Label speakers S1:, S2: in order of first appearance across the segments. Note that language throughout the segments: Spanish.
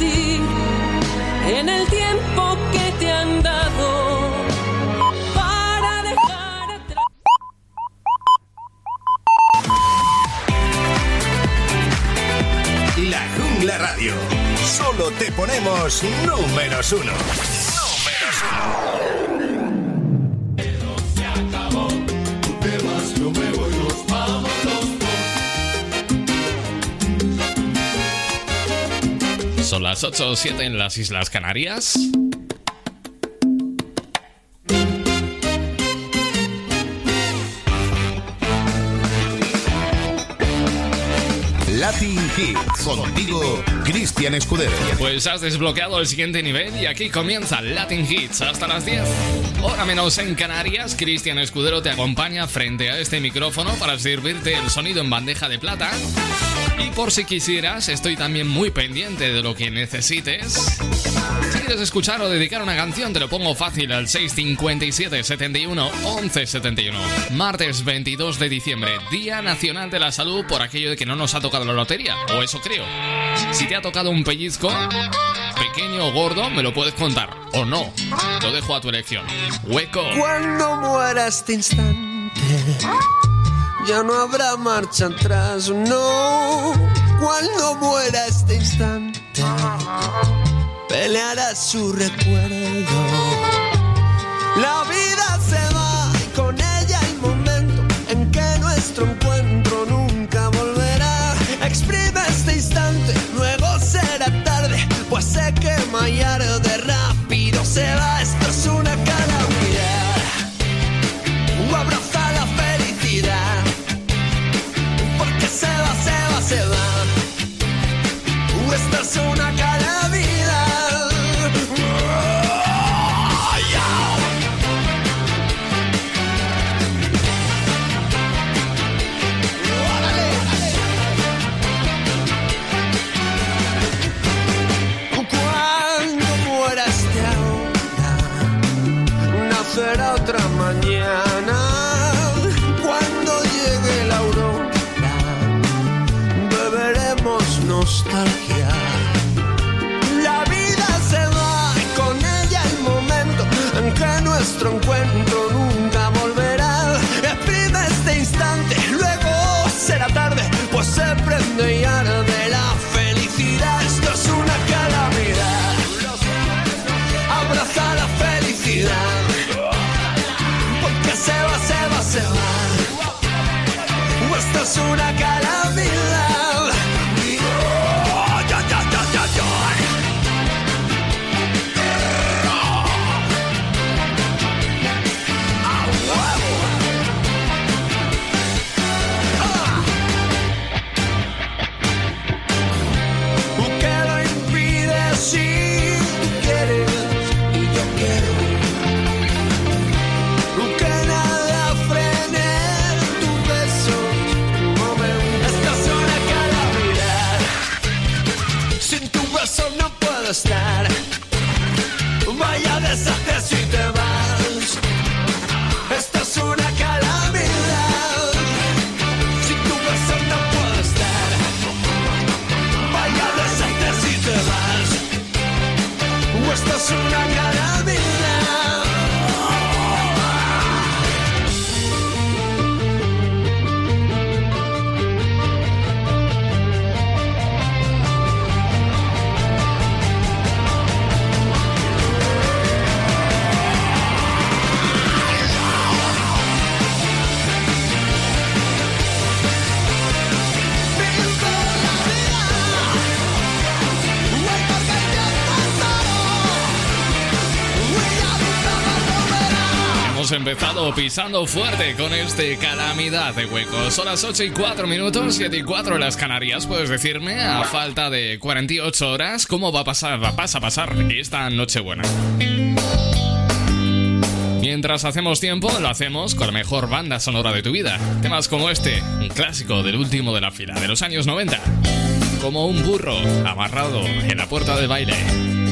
S1: en el tiempo que te han dado para dejar atrás.
S2: La Jungla Radio. Solo te ponemos números uno. Números uno.
S3: Las 8 o 7 en las Islas Canarias.
S2: Latin Hits. Contigo, Cristian Escudero.
S3: Pues has desbloqueado el siguiente nivel y aquí comienza Latin Hits hasta las 10. Hora menos en Canarias, Cristian Escudero te acompaña frente a este micrófono para servirte el sonido en bandeja de plata. Y por si quisieras, estoy también muy pendiente de lo que necesites. Si quieres escuchar o dedicar una canción, te lo pongo fácil al 657 71 11 71. Martes 22 de diciembre, Día Nacional de la Salud por aquello de que no nos ha tocado la lotería, o eso creo. Si te ha tocado un pellizco, pequeño o gordo, me lo puedes contar, o no. Lo dejo a tu elección. Hueco.
S4: Cuando muera este instante, ya no habrá marcha atrás, no. Cuando muera este instante, peleará su recuerdo. La vida se va y con ella el momento en que nuestro encuentro nunca volverá. Exprime este instante, luego será tarde, pues sé que Mayar Esta es
S3: pisando fuerte con este calamidad de huecos. Son las 8 y 4 minutos, 7 y 4 en las Canarias. Puedes decirme, a falta de 48 horas, cómo va a pasar, va a pasar esta Nochebuena. Mientras hacemos tiempo, lo hacemos con la mejor banda sonora de tu vida. Temas como este, un clásico del último de la fila, de los años 90. Como un burro amarrado en la puerta del baile.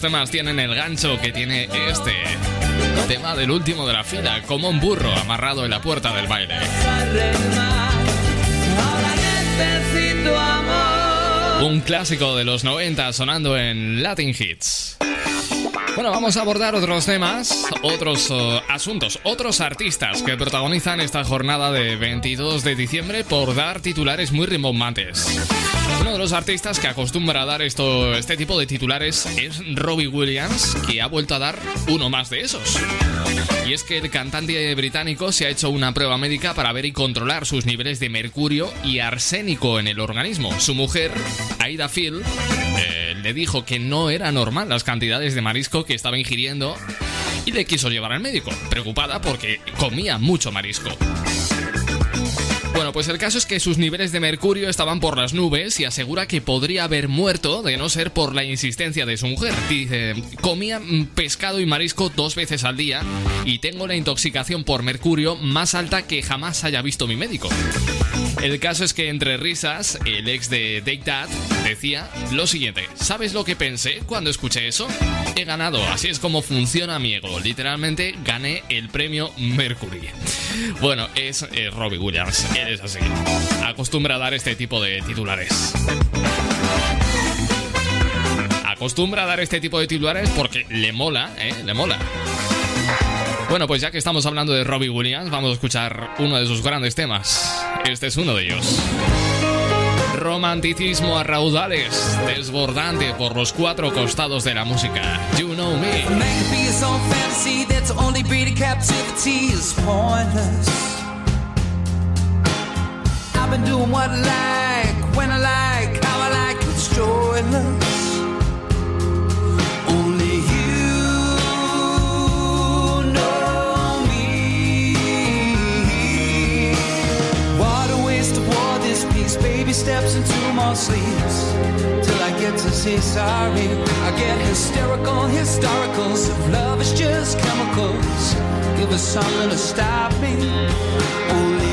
S3: Temas tienen el gancho que tiene este tema del último de la fila, como un burro amarrado en la puerta del baile. Un clásico de los 90 sonando en Latin Hits. Bueno, vamos a abordar otros temas, otros uh, asuntos, otros artistas que protagonizan esta jornada de 22 de diciembre por dar titulares muy rimbombantes. Uno de los artistas que acostumbra a dar esto, este tipo de titulares es Robbie Williams, que ha vuelto a dar uno más de esos. Y es que el cantante británico se ha hecho una prueba médica para ver y controlar sus niveles de mercurio y arsénico en el organismo. Su mujer, Aida Phil, eh, le dijo que no era normal las cantidades de marisco que estaba ingiriendo y le quiso llevar al médico, preocupada porque comía mucho marisco. Bueno, pues el caso es que sus niveles de mercurio estaban por las nubes y asegura que podría haber muerto de no ser por la insistencia de su mujer. Dice, comía pescado y marisco dos veces al día y tengo la intoxicación por mercurio más alta que jamás haya visto mi médico. El caso es que entre risas, el ex de Take That decía lo siguiente, ¿sabes lo que pensé cuando escuché eso? He ganado, así es como funciona mi ego, literalmente gané el premio Mercury. Bueno, es eh, Robbie Williams, es así, acostumbra a dar este tipo de titulares acostumbra a dar este tipo de titulares porque le mola, ¿eh? Le mola. Bueno, pues ya que estamos hablando de Robbie Williams, vamos a escuchar uno de sus grandes temas. Este es uno de ellos. Romanticismo a raudales, desbordante por los cuatro costados de la música. You know me. I've been doing what I like, when I like, how I like, it's joyless.
S5: Only you know me. What a waste of war this piece.
S3: Baby steps into more sleeps till I get to say sorry. I get hysterical, historicals. If love is just chemicals, give us something to stop me. Only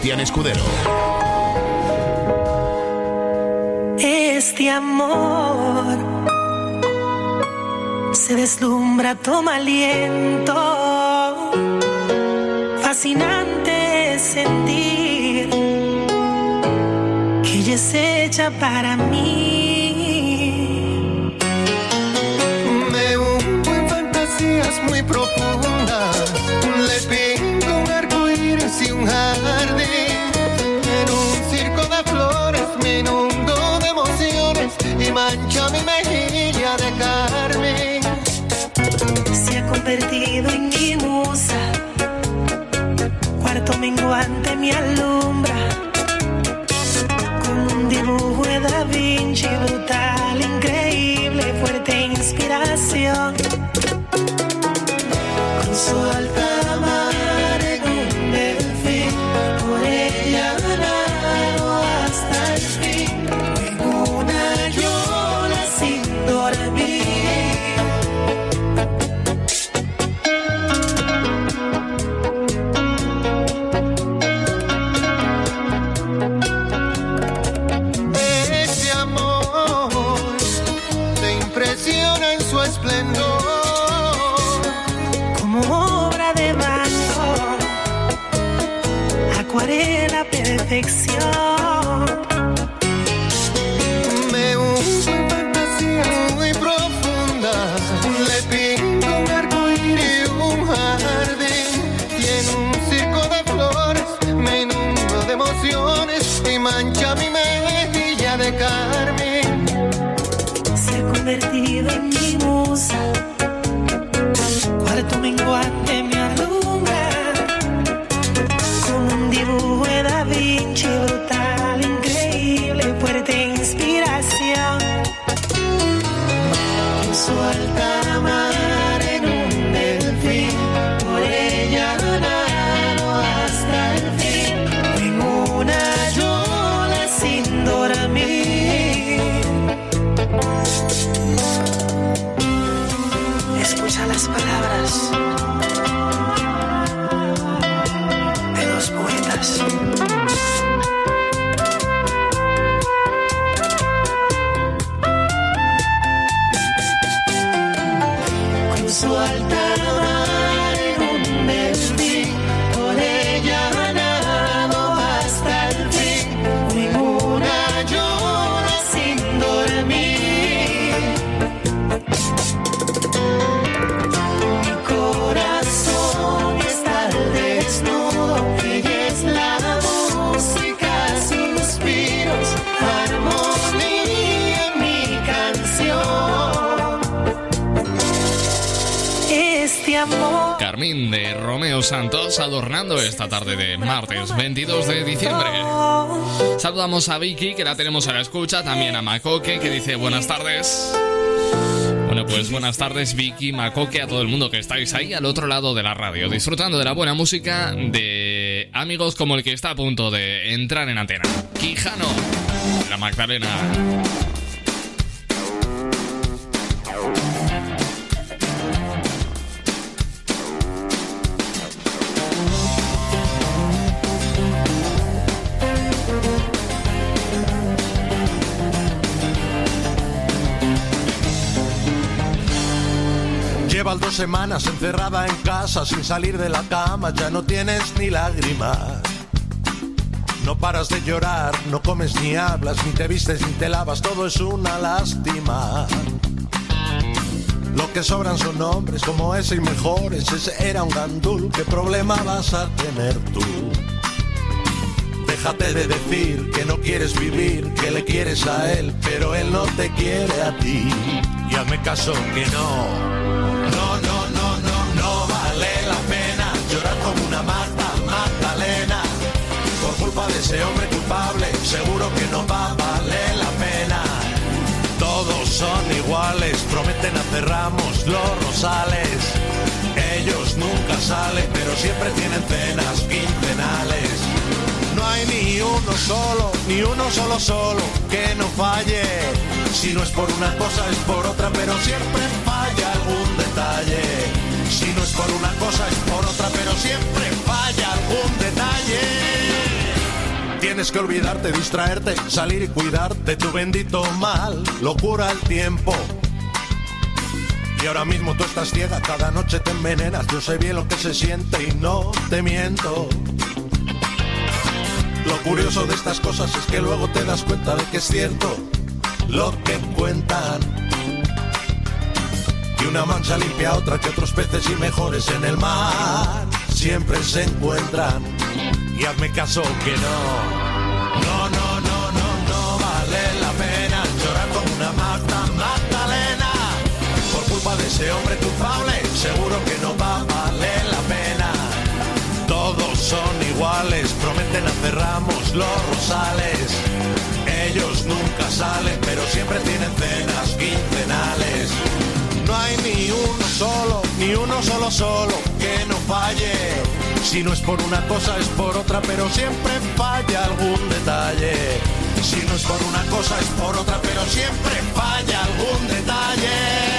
S6: Cristian Escudero.
S3: A Vicky, que la tenemos a la escucha, también a Macoque, que dice buenas tardes. Bueno, pues buenas tardes Vicky, Macoque, a todo el mundo que estáis ahí al otro lado de la radio, disfrutando de la buena música de amigos como el que está a punto de entrar en antena. Quijano, la Magdalena.
S7: Semanas encerrada en casa sin salir de la cama, ya no tienes ni lágrimas. No paras de llorar, no comes ni hablas, ni te vistes ni te lavas, todo es una lástima. Lo que sobran son nombres como ese y mejores, ese era un gandul, ¿qué problema vas a tener tú? Déjate de decir que no quieres vivir, que le quieres a él, pero él no te quiere a ti. Y hazme caso que. No, de ese hombre culpable, seguro que no va a valer la pena. Todos son iguales, prometen hacer ramos los rosales. Ellos nunca salen, pero siempre tienen cenas quincenales. No hay ni uno solo, ni uno solo solo que no falle. Si no es por una cosa es por otra, pero siempre falla algún detalle. Si no es por una cosa es por otra, pero siempre falla Tienes que olvidarte, distraerte, salir y cuidarte. Tu bendito mal lo cura el tiempo. Y ahora mismo tú estás ciega, cada noche te envenenas. Yo sé bien lo que se siente y no te miento. Lo curioso de estas cosas es que luego te das cuenta de que es cierto lo que cuentan. Que una mancha limpia a otra, que otros peces y mejores en el mar siempre se encuentran. Y hazme caso que no. No, vale la pena llorar como una Marta Magdalena. Por culpa de ese hombre culpable, seguro que no va a valer la pena. Todos son iguales, prometen hacer ramos los rosales. Ellos nunca salen, pero siempre tienen cenas quincenales. No hay ni uno solo, ni uno solo solo que no falle. Si no es por una cosa es por otra, pero siempre falla algún detalle. Si no es por una cosa es por otra, pero siempre falla algún detalle.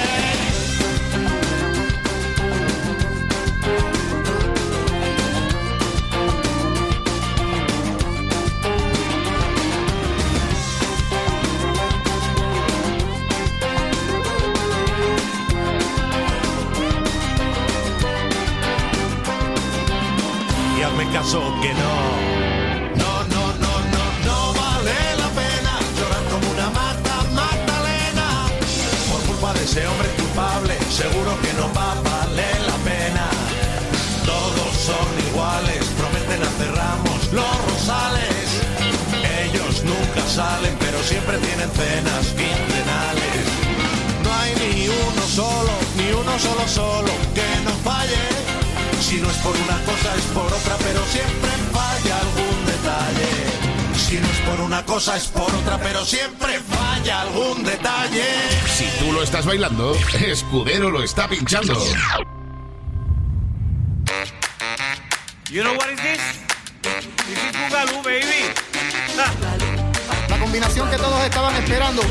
S7: Caso que no. No, no, no, no, no vale la pena llorar como una Marta Magdalena. Por culpa de ese hombre culpable, seguro que no va a valer la pena. Todos son iguales, prometen hacer ramos los rosales. Ellos nunca salen, pero siempre tienen cenas quincenales. No hay ni uno solo, ni uno solo solo que no falle. Si no es por una cosa es por otra, pero siempre falla algún detalle. Si no es por una cosa es por otra, pero siempre falla algún detalle.
S2: Si tú lo estás bailando, Escudero lo está pinchando.
S8: You know what is this? This is Boogaloo, baby.
S9: La combinación que todos estaban esperando.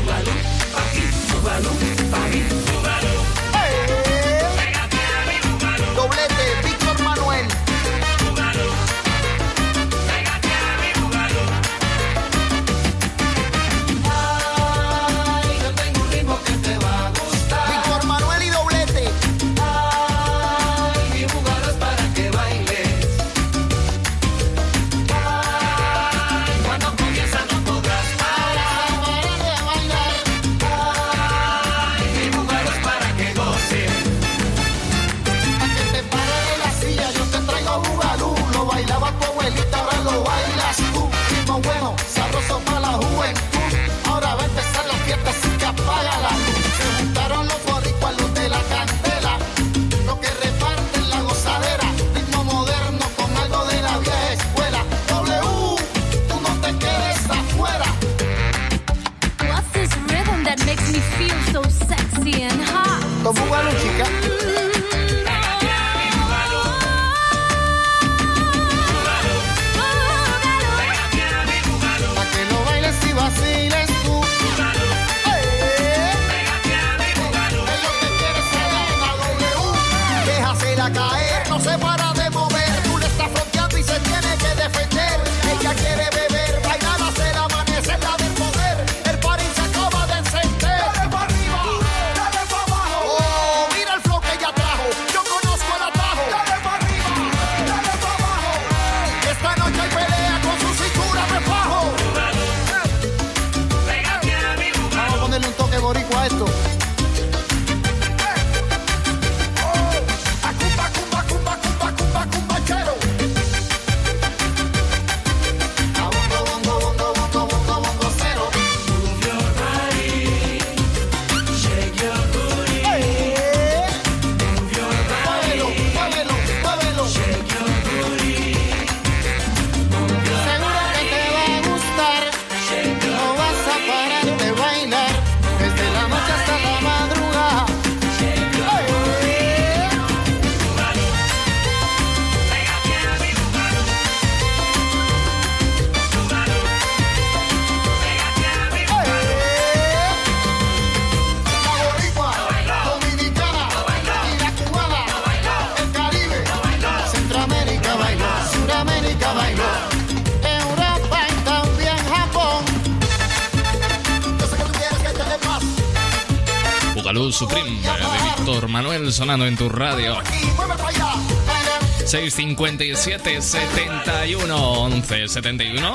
S3: Sonando en tu radio.
S10: Y mueve para allá, baila.
S3: 657 71 11 71.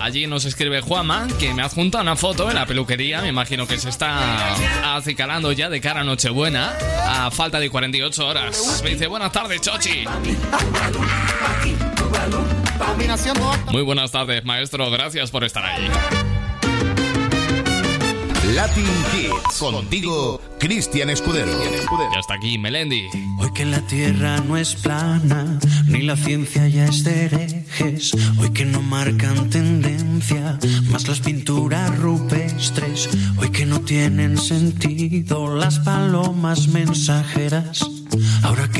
S3: Allí nos escribe Juama que me adjunta una foto en la peluquería. Me imagino que se está acicalando ya de cara a Nochebuena a falta de 48 horas. Me dice buenas tardes, Chochi. Muy buenas tardes, maestro. Gracias por estar ahí.
S2: Latin Kids. Contigo, Cristian Escudero.
S3: Y hasta aquí, Melendi.
S4: Hoy que la tierra no es plana, ni la ciencia ya es de herejes. Hoy que no marcan tendencia, más las pinturas rupestres. Hoy que no tienen sentido las palomas mensajeras.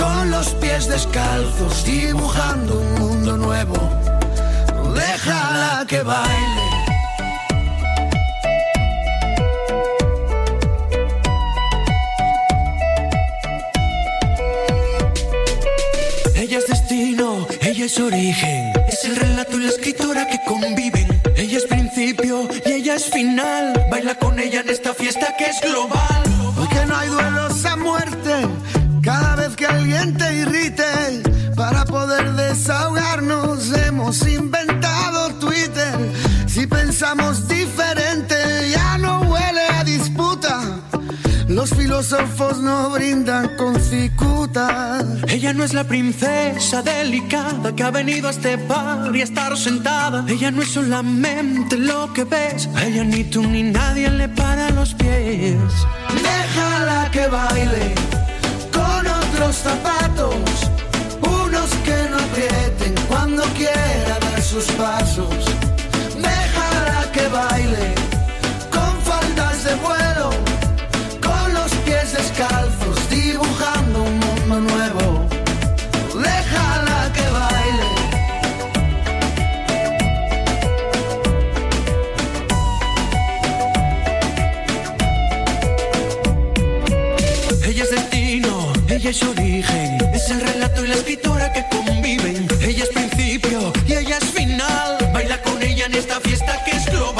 S5: con los pies descalzos, dibujando un mundo nuevo. Déjala que baile.
S4: Ella es destino, ella es origen. Es el relato y la escritora que conviven. Ella es principio y ella es final. Baila con ella en esta fiesta que es global.
S5: Hoy que no hay duelos a muerte, cada vez que alguien te irrite, para poder desahogarnos hemos inventado Twitter. Si pensamos diferente, ya no huele a disputa. Los filósofos no brindan con cicuta.
S4: Ella no es la princesa delicada que ha venido a este bar y a estar sentada. Ella no es solamente lo que ves. A ella ni tú ni nadie le para los pies.
S5: Déjala que baile otros zapatos, unos que no aprieten cuando quiera dar sus pasos. Déjala que baile
S4: ella es origen. Es el relato y la escritora que conviven. Ella es principio y ella es final. Baila con ella en esta fiesta que es global.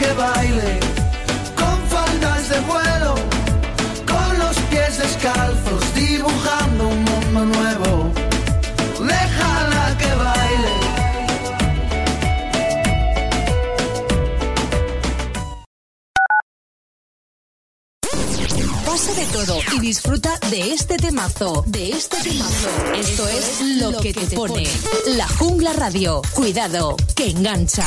S11: Que baile con faldas de vuelo, con los pies descalzos, dibujando un mundo nuevo. Déjala que baile.
S5: Pasa de todo y disfruta de este temazo, de este temazo. Esto es lo que te pone. La Jungla Radio. Cuidado, que engancha.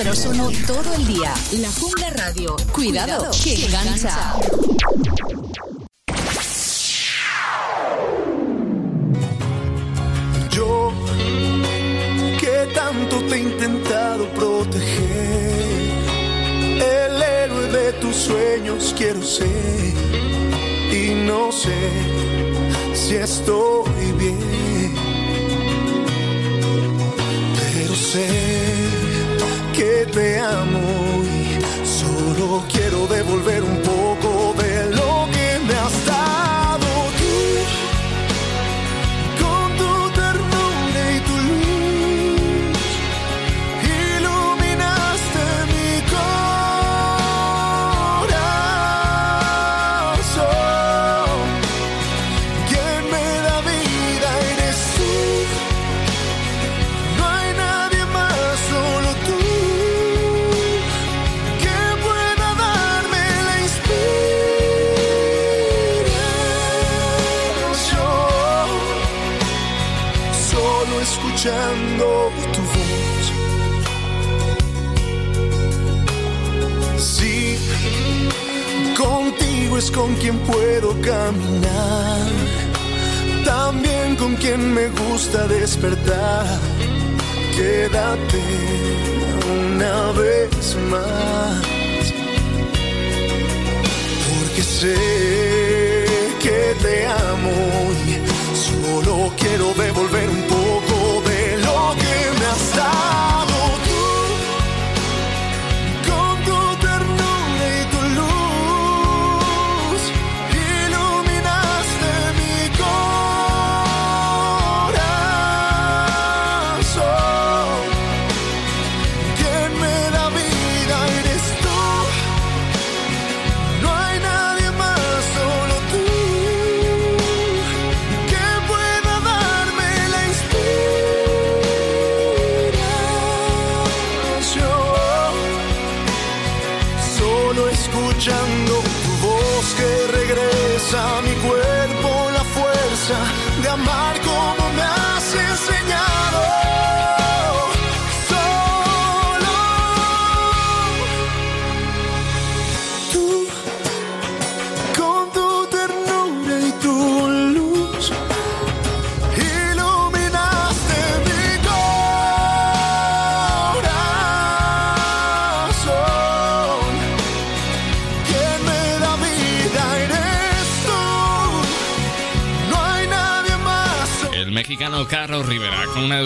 S5: Números uno todo el día. La Jungla Radio. Cuidado, que engancha.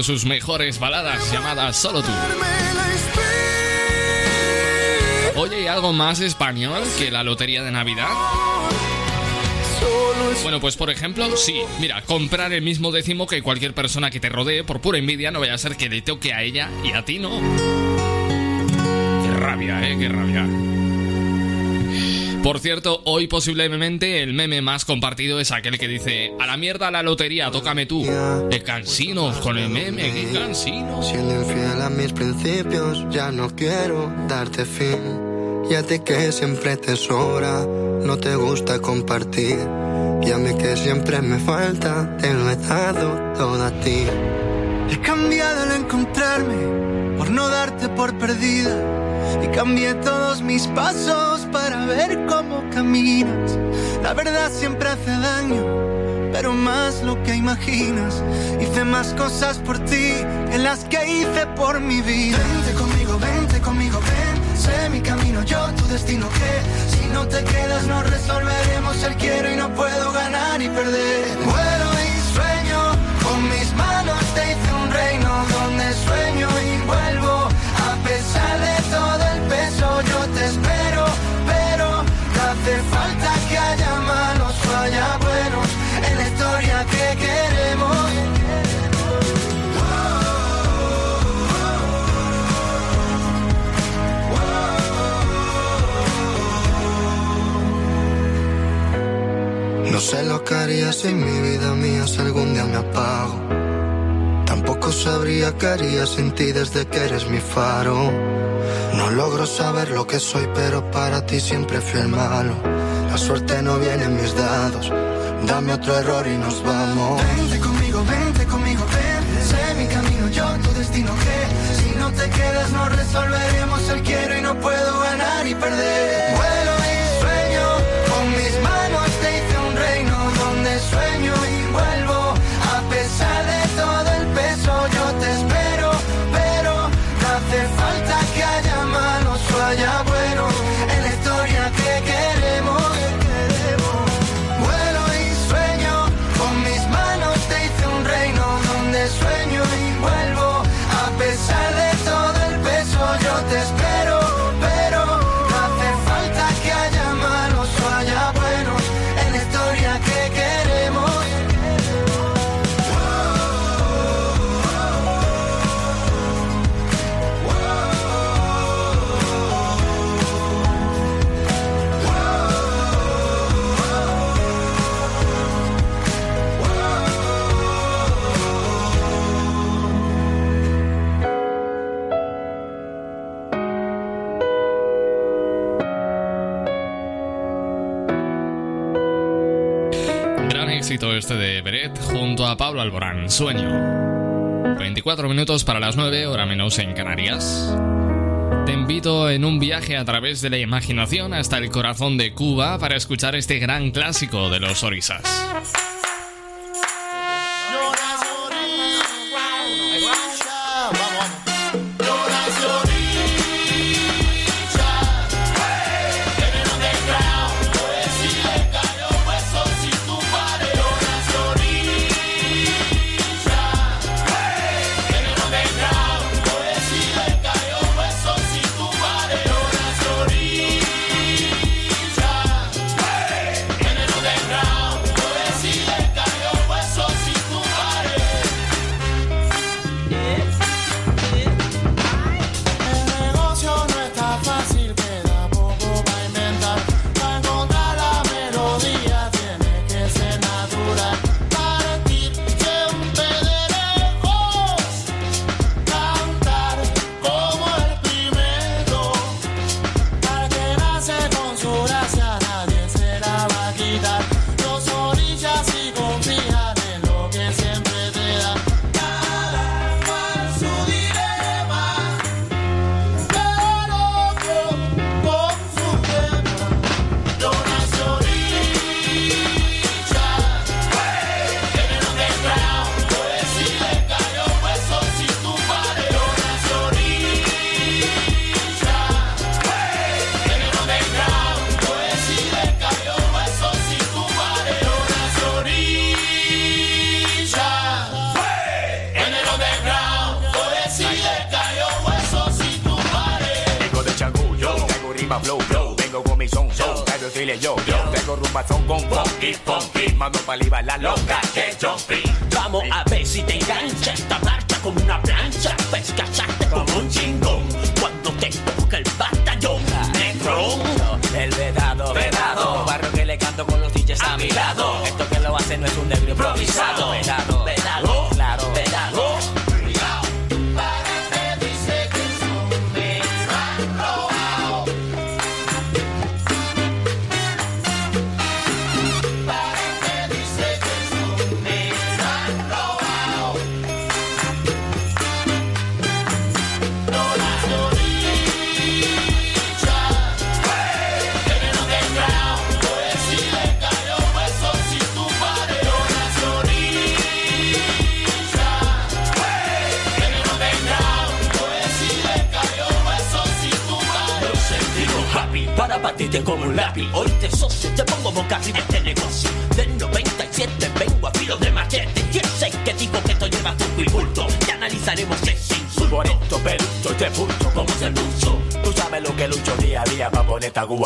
S3: Sus mejores baladas llamada Solo tú. Oye, ¿y algo más español que la lotería de Navidad? Bueno, pues por ejemplo, sí, mira, comprar el mismo décimo que cualquier persona que te rodee por pura envidia, no vaya a ser que le toque a ella y a ti no. Qué rabia, eh, qué rabia. Por cierto, hoy posiblemente el meme más compartido es aquel que dice A la mierda la lotería, tócame tú. De cansinos con el meme, qué cansinos.
S12: Siendo infiel a mis principios, ya no quiero darte fin. Y a ti que siempre te sobra, no te gusta compartir. Y a mí que siempre me falta, te lo he dado todo a ti.
S13: He cambiado al encontrarme no darte por perdida. Y cambié todos mis pasos para ver cómo caminas. La verdad siempre hace daño, pero más lo que imaginas. Hice más cosas por ti que las que hice por mi vida. Vente conmigo, vente conmigo, ven. Sé mi camino, yo tu destino. Que si no te quedas, no resolveremos el quiero y no puedo ganar y perder.
S12: Sé lo que haría si mi vida mía si algún día me apago. Tampoco sabría qué haría sin ti desde que eres mi faro. No logro saber lo que soy, pero para ti siempre fui el malo. La suerte no viene en mis dados. Dame otro error y nos vamos.
S13: Vente conmigo, vente conmigo, ven. Sé mi camino, yo tu destino. Que si no te quedas, no resolveremos el quiero y no puedo ganar y perder.
S3: Alborán, Sueño. 24 minutos para las 9, hora menos en Canarias. Te invito en un viaje a través de la imaginación hasta el corazón de Cuba para escuchar este gran clásico de los orisas.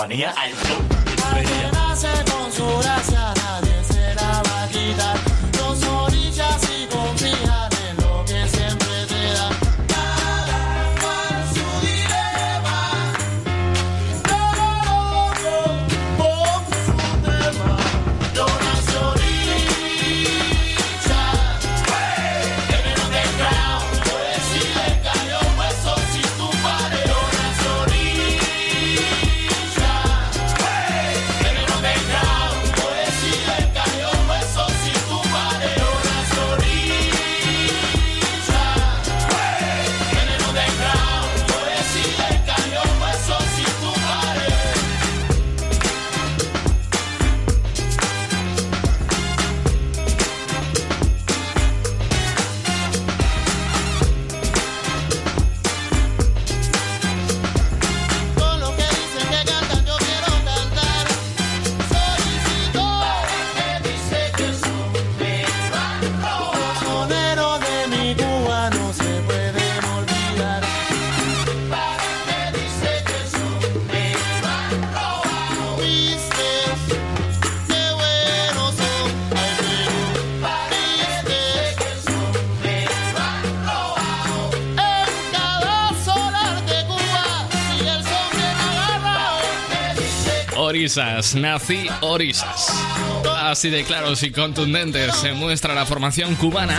S10: Día para
S3: Orisas, nací Orisas. Así de claros y contundentes se muestra la formación cubana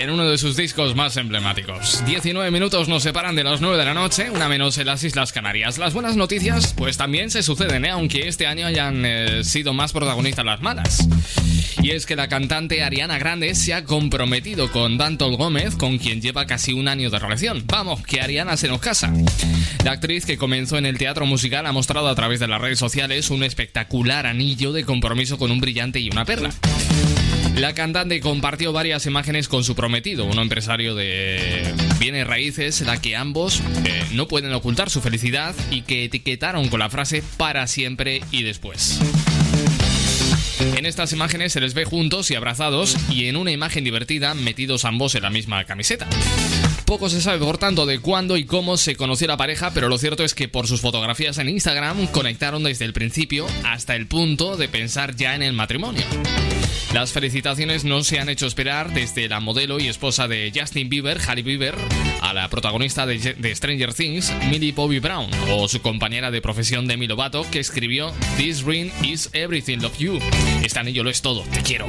S3: en uno de sus discos más emblemáticos. 19 minutos nos separan de las 9 de la noche, una menos en las Islas Canarias. Las buenas noticias, pues también se suceden, ¿eh? aunque este año hayan eh, sido más protagonistas las malas. Y es que la cantante Ariana Grande se ha comprometido con Dantol Gómez, con quien lleva casi un año de relación. Vamos, que Ariana se nos casa. La actriz que comenzó en el teatro musical ha mostrado a través de las redes sociales un espectacular anillo de compromiso con un brillante y una perla. La cantante compartió varias imágenes con su prometido, un empresario de bienes raíces, la que ambos eh, no pueden ocultar su felicidad y que etiquetaron con la frase para siempre y después. En estas imágenes se les ve juntos y abrazados y en una imagen divertida metidos ambos en la misma camiseta. Poco se sabe, por tanto, de cuándo y cómo se conoció la pareja, pero lo cierto es que por sus fotografías en Instagram conectaron desde el principio hasta el punto de pensar ya en el matrimonio. Las felicitaciones no se han hecho esperar desde la modelo y esposa de Justin Bieber, Hailey Bieber, a la protagonista de, de Stranger Things, Millie Bobby Brown, o su compañera de profesión Demi Lovato, que escribió This ring is everything, love you. Este anillo lo es todo, te quiero.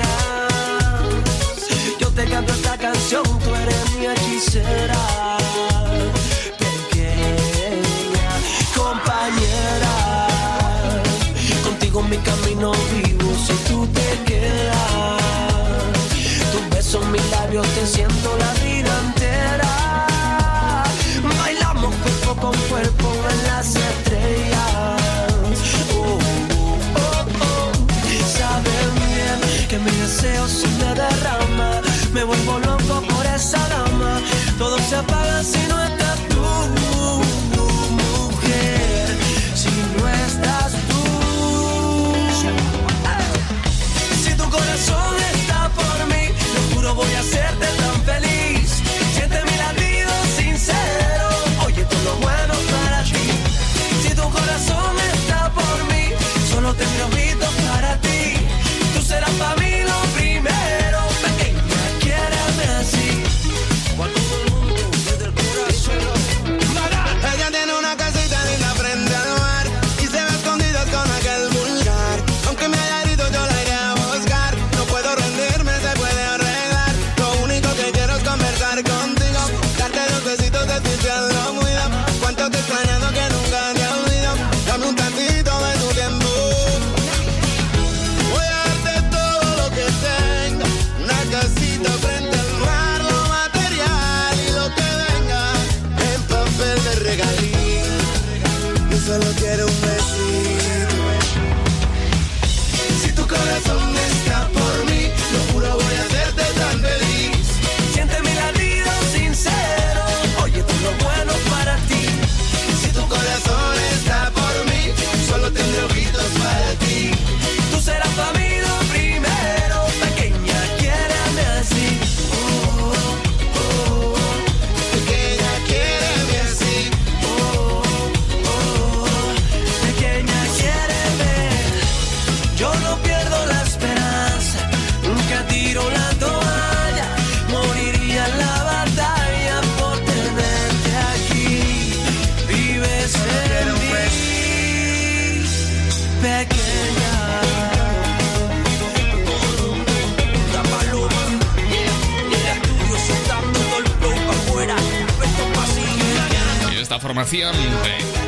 S14: canción, tú eres mi hechicera. Pequeña compañera, contigo mi camino vivo si tú te quedas. Tus besos, mis labios, te siento la
S5: apaga si
S4: no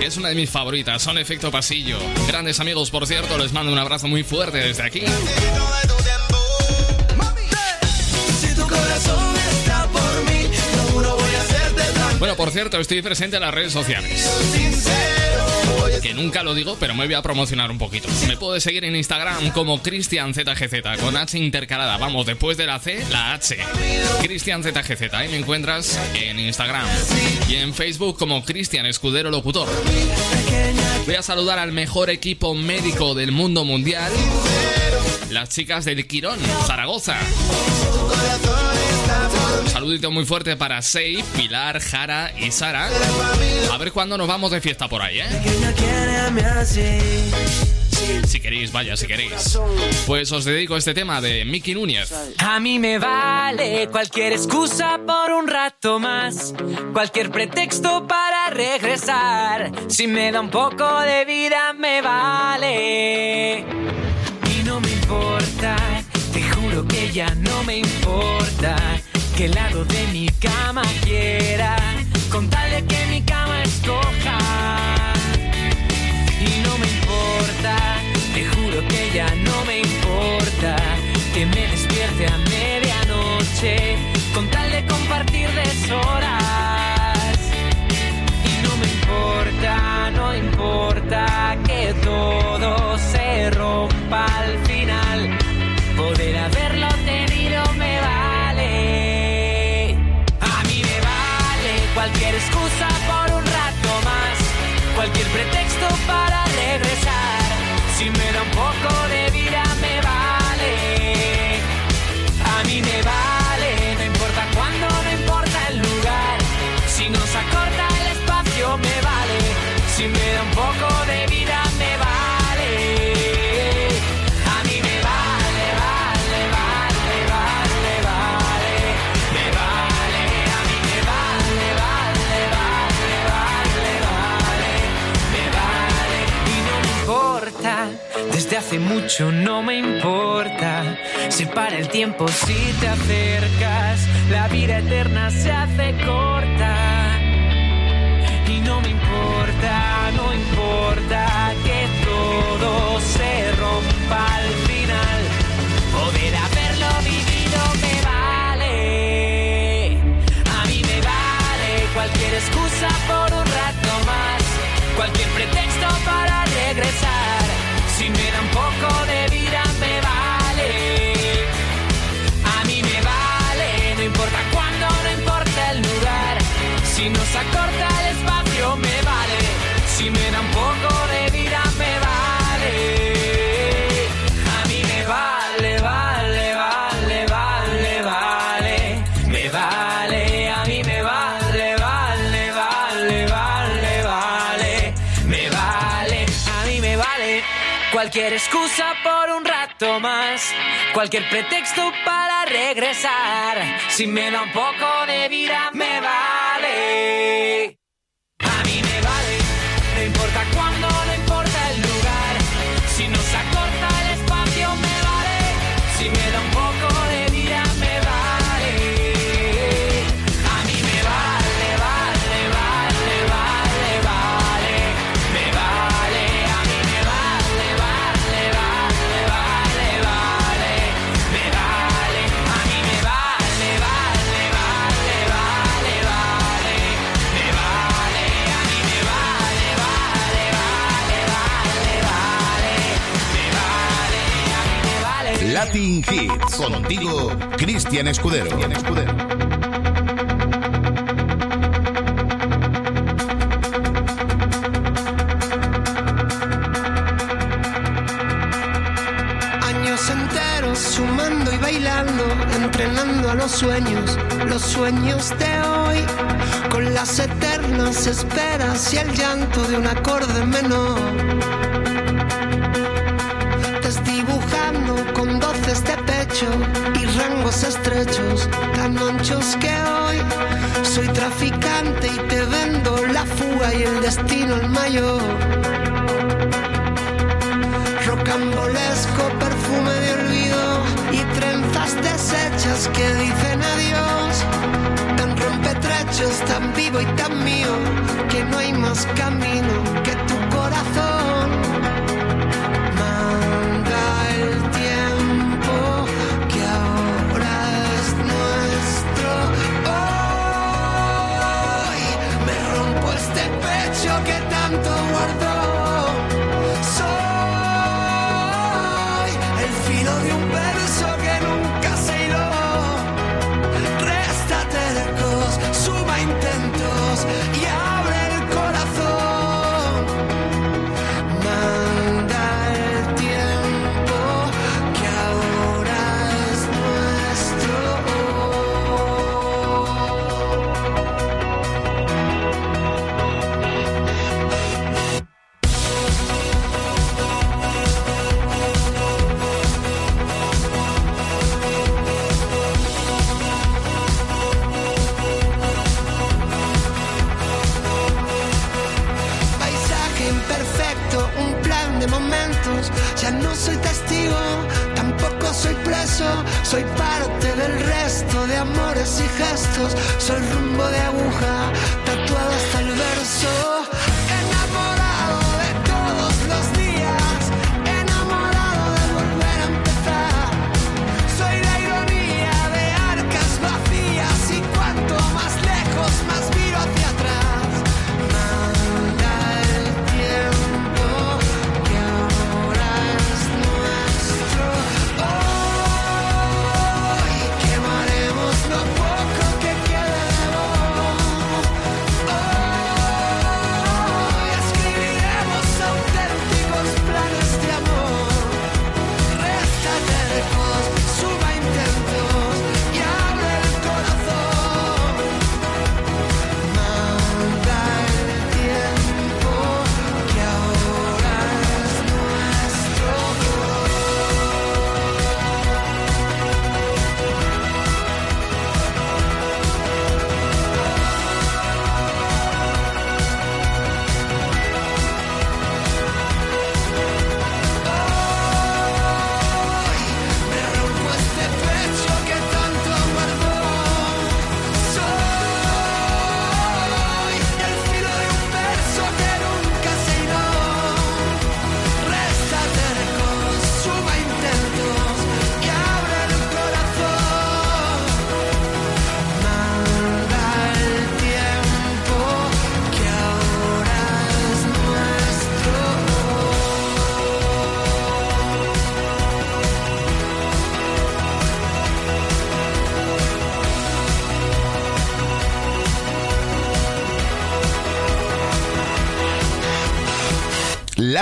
S3: Es una de mis favoritas, son Efecto Pasillo. Grandes amigos, por cierto, les mando un abrazo muy fuerte desde aquí. Bueno, por cierto, estoy presente en las redes sociales. Que nunca lo digo, pero me voy a promocionar un poquito. Me puedes seguir en Instagram como CristianZGZ, con H intercalada. Vamos, después de la C, la H. CristianZGZ, ahí me encuentras en Instagram. Y en Facebook como Cristian Escudero Locutor. Voy a saludar al mejor equipo médico del mundo mundial. Las chicas del Quirón, Zaragoza. Saludito muy fuerte para Sei, Pilar, Jara y Sara. A ver cuándo nos vamos de fiesta por ahí, ¿eh? Si queréis, vaya, si queréis. Pues os dedico este tema de Miki Núñez.
S15: A mí me vale cualquier excusa por un rato más, cualquier pretexto para regresar. Si me da un poco de vida, me vale. Y no me importa, te juro que ya no me importa que lado de mi cama quiera, con tal de que mi cama escoja. Y no me importa, te juro que ya no me importa que me despierte a medianoche con tal de compartir deshoras. Y no me importa, no importa que todo se rompa al final. Poder haberlo regresar. Si me da un poco de vida me vale. A mí me vale, no importa cuándo, no importa el lugar. Si nos acorta el espacio me vale. Si me Desde hace mucho no me importa. Se para el tiempo si te acercas. La vida eterna se hace corta. Y no me importa, no importa que todo se rompa al final. Poder haberlo vivido me vale. A mí me vale cualquier excusa por un rato más. Cualquier pretexto para regresar. Si nos acorta el espacio me vale. Si me da un poco de vida me vale. A mí me vale, vale, vale, vale, vale. Me vale, a mí me vale, vale, vale, vale, vale. Me vale, a mí me vale. Cualquier excusa por un rato más, cualquier pretexto para regresar. Si me da un poco de vida, me vale. A
S2: Hits. Contigo, Cristian Escudero.
S5: Años enteros sumando y bailando, entrenando a los sueños, los sueños de hoy, con las eternas esperas y el llanto de un acorde menor. Desdibujando con doces de pecho y rangos estrechos, tan anchos que hoy soy traficante y te vendo la fuga y el destino el mayor rocambolesco perfume de olvido y trenzas deshechas que dicen adiós. Tan rompetrechos, tan vivo y tan mío, que no hay más camino que tu corazón. Soy parte del resto de amores y gestos. Soy rumbo de aguja, tatuado hasta el verso.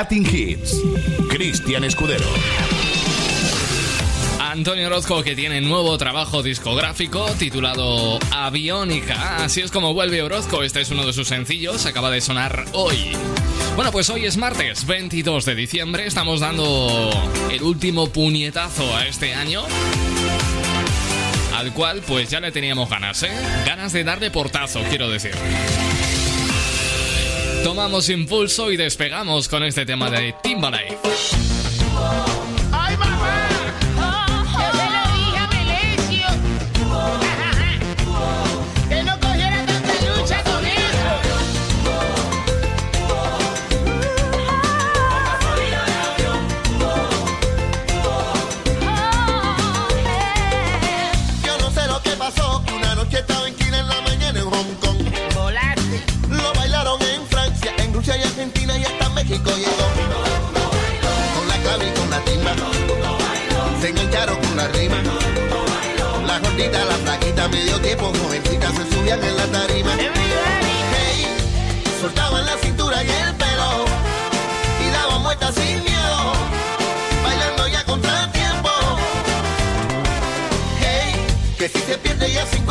S2: Latin Hits. Cristian Escudero.
S3: Antonio Orozco que tiene nuevo trabajo discográfico titulado Aviónica. Así es como vuelve Orozco. Este es uno de sus sencillos. Acaba de sonar hoy. Bueno, pues hoy es martes 22 de diciembre. Estamos dando el último puñetazo a este año. Al cual pues ya le teníamos ganas, ¿eh? Ganas de darle portazo, quiero decir. Tomamos impulso y despegamos con este tema de Timbaland.
S16: medio tiempo jovencitas se subían en la tarima. Hey, soltaban la cintura y el pelo y daban vueltas sin miedo, bailando ya contra tiempo. Hey, que si se pierde ya
S17: cinco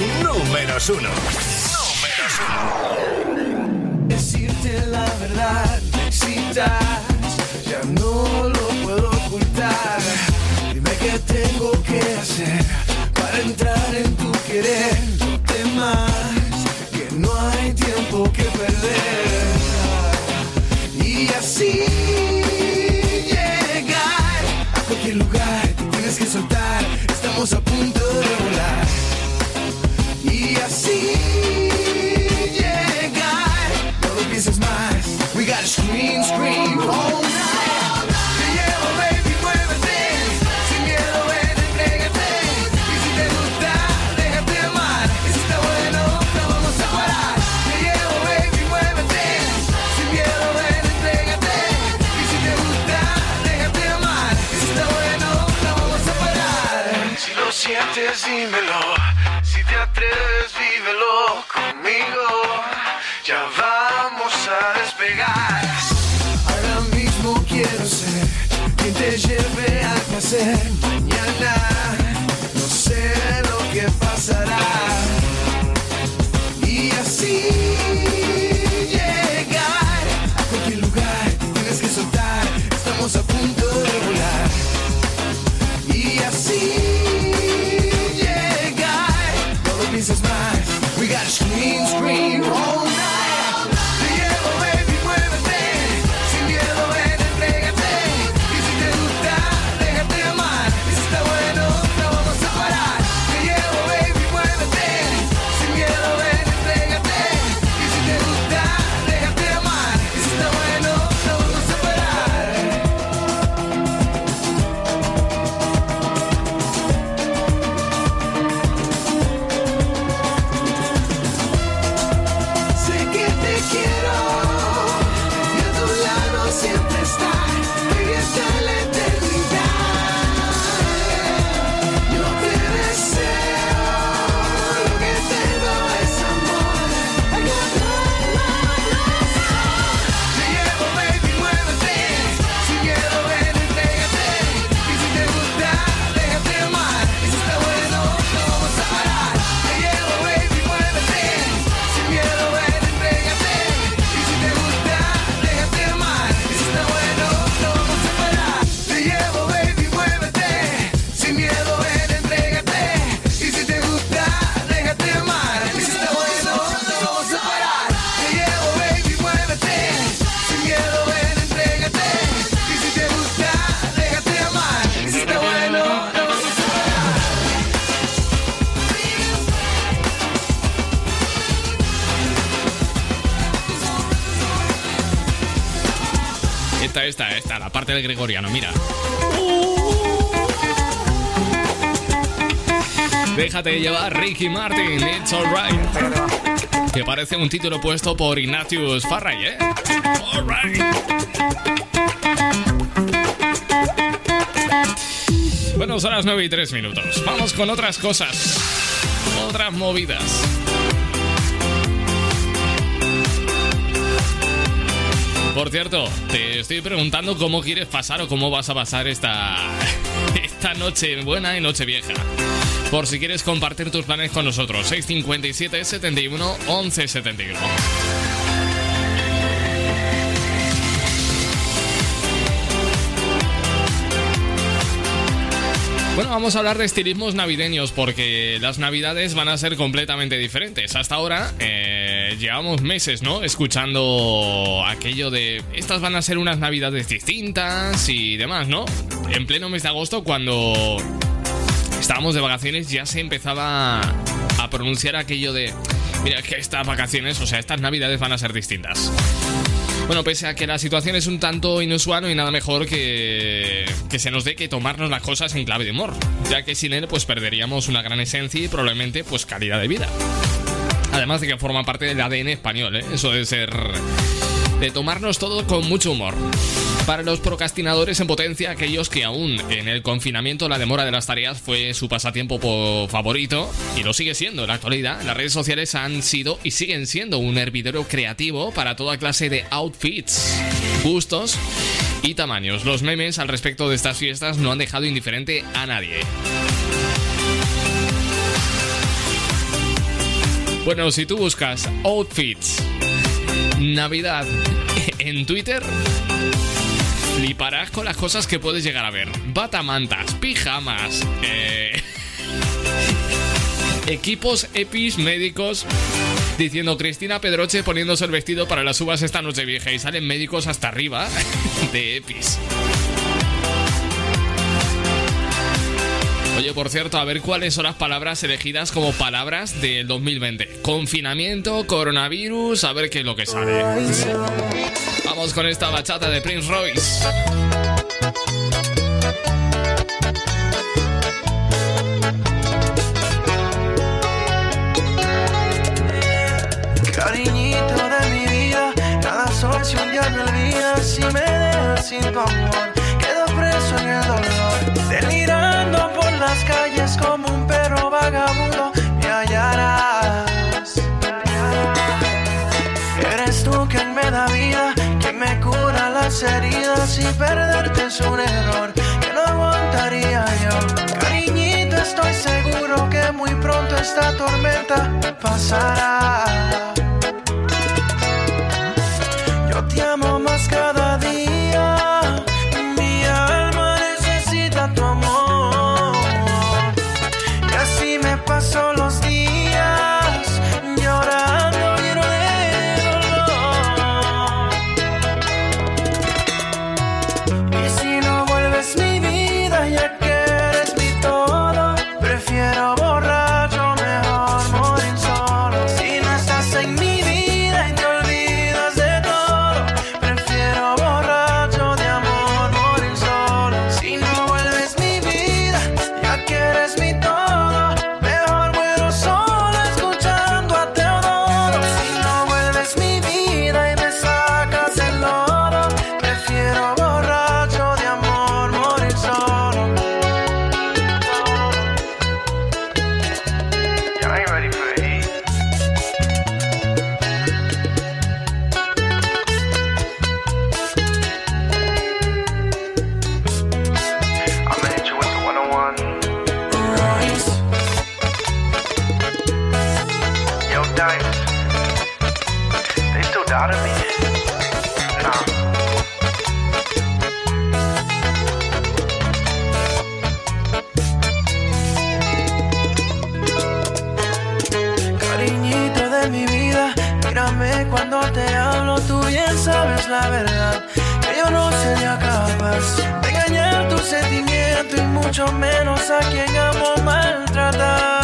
S17: ponemos números uno.
S5: Decirte la verdad, me excitas, ya no lo puedo ocultar. Dime qué tengo que hacer para entrar en tu querer. No temas, que no hay tiempo que perder. Y así llegar a cualquier lugar, te tienes que soltar. Estamos a punto. Y así
S3: del gregoriano, mira. Déjate llevar Ricky Martin, It's Alright. Que parece un título puesto por Ignatius Farray, ¿eh? Alright. Bueno, son las 9 y 3 minutos. Vamos con otras cosas. Otras movidas. Por cierto, te estoy preguntando cómo quieres pasar o cómo vas a pasar esta, esta noche buena y noche vieja. Por si quieres compartir tus planes con nosotros, 657 71 11 71. Bueno, vamos a hablar de estilismos navideños porque las navidades van a ser completamente diferentes. Hasta ahora eh, llevamos meses, ¿no? Escuchando aquello de estas van a ser unas navidades distintas y demás, ¿no? En pleno mes de agosto, cuando estábamos de vacaciones, ya se empezaba a pronunciar aquello de, mira, es que estas vacaciones, o sea, estas navidades van a ser distintas. Bueno, pese a que la situación es un tanto inusual, no hay nada mejor que que se nos dé que tomarnos las cosas en clave de humor, ya que sin él pues perderíamos una gran esencia y probablemente pues calidad de vida. Además de que forma parte del ADN español, ¿eh? eso de ser... de tomarnos todo con mucho humor. Para los procrastinadores en potencia, aquellos que aún en el confinamiento la demora de las tareas fue su pasatiempo po- favorito, y lo sigue siendo en la actualidad, las redes sociales han sido y siguen siendo un hervidero creativo para toda clase de outfits, gustos y tamaños. Los memes al respecto de estas fiestas no han dejado indiferente a nadie. Bueno, si tú buscas outfits Navidad en Twitter, fliparás con las cosas que puedes llegar a ver. Batamantas, pijamas, eh, equipos EPIs médicos diciendo Cristina Pedroche poniéndose el vestido para las uvas esta noche vieja y salen médicos hasta arriba de EPIs. Oye, por cierto, a ver cuáles son las palabras elegidas como palabras del 2020. Confinamiento, coronavirus, a ver qué es lo que sale. Vamos con esta bachata de Prince Royce.
S5: Cariñito de mi vida, cada sol si un día me olvidas, si me dejas sin tu amor, quedo preso en el dolor, delirando por las calles como un perro vagabundo, me hallarás. Eres tú quien me da vida, quien me cura las heridas y perderte es un error que no aguantaría yo. Cariñito, estoy seguro que muy pronto esta tormenta pasará. Cariñito de mi vida, mírame cuando te hablo, tú bien sabes la verdad, que yo no sería capaz de engañar tu sentimiento y mucho menos a quien amo maltratar.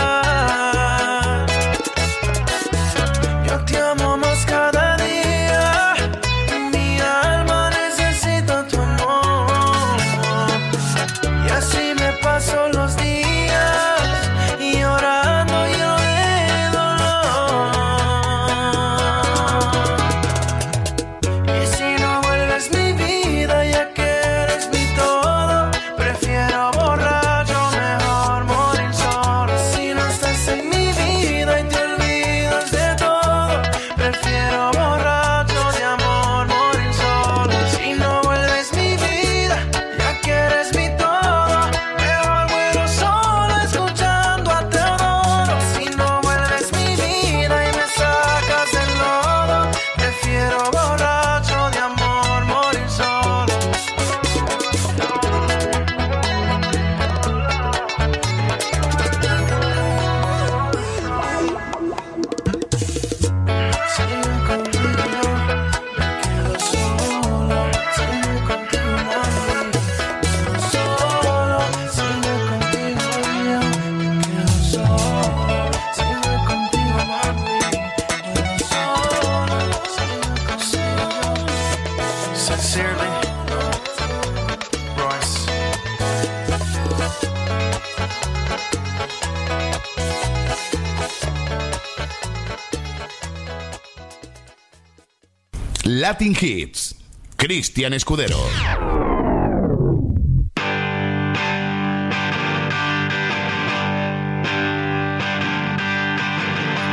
S2: Latin Hits. Cristian Escudero.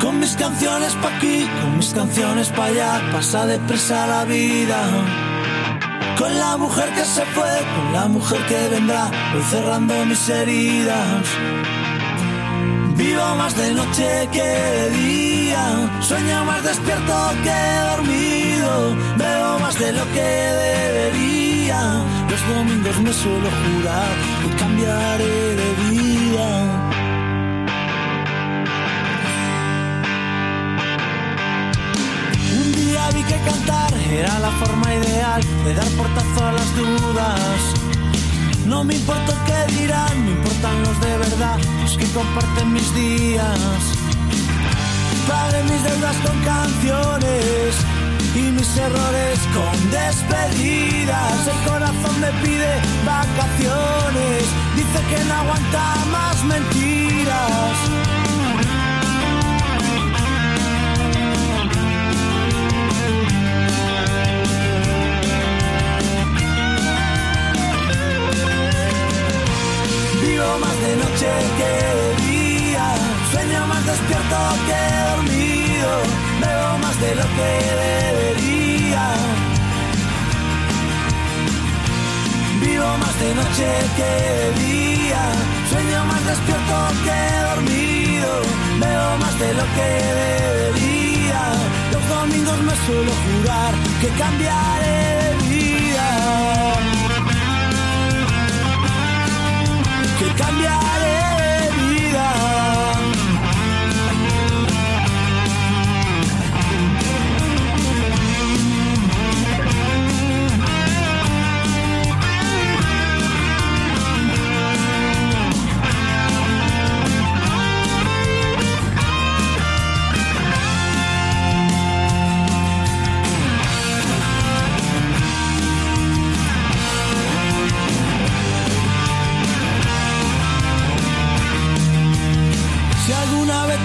S5: Con mis canciones pa' aquí, con mis canciones pa' allá, pasa deprisa la vida. Con la mujer que se fue, con la mujer que vendrá, voy cerrando mis heridas. Vivo más de noche que día, sueño más despierto que veo más de lo que debería. Los domingos me suelo jurar que cambiaré de vida. Un día vi que cantar era la forma ideal de dar portazo a las dudas. No me importa que dirán, me importan los de verdad, los que comparten mis días. Pagué mis deudas con canciones y mis errores con despedidas. El corazón me pide vacaciones, dice que no aguanta más mentiras. Vivo más de noche que de día, sueño más despierto que dormido, veo más de lo que debería. Vivo más de noche que de día, sueño más despierto que dormido, veo más de lo que debería. Los domingos me suelo jurar que cambiaré de vida.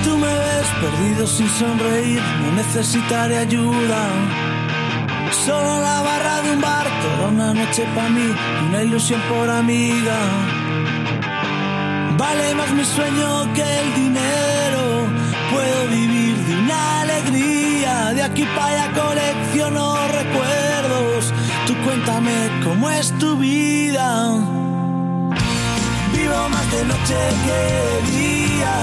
S5: Tú me ves perdido sin sonreír, no necesitaré ayuda. Solo la barra de un bar, toda una noche para mí, una ilusión por amiga. Vale más mi sueño que el dinero, puedo vivir de una alegría. De aquí para allá colecciono recuerdos, tú cuéntame cómo es tu vida. Vivo más de noche que de día,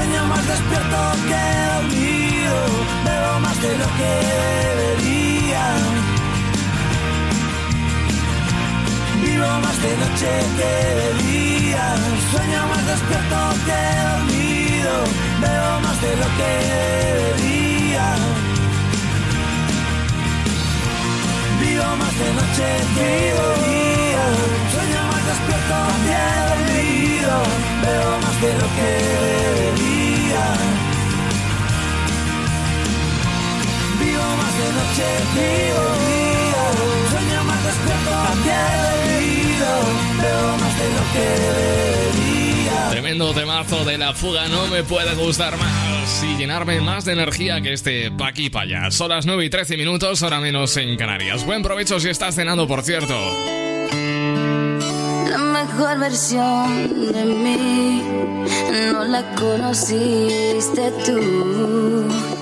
S5: sueño más despierto que dormido, veo más de lo que debería. Vivo más de noche que de día, sueño más despierto que dormido, veo más de lo que debería. Vivo más de noche que de día, sueño más despierto que dormido, veo más de lo que debería. Vivo más de noche de día, sueño más despierto dormido, veo más de lo que debería.
S3: Tremendo temazo de la fuga, no me puede gustar más y llenarme más de energía que este pa' aquí pa' allá. Son las 9 y 13 minutos, hora menos en Canarias. Buen provecho si estás cenando, por cierto.
S18: La mejor versión de mí no la conociste tú,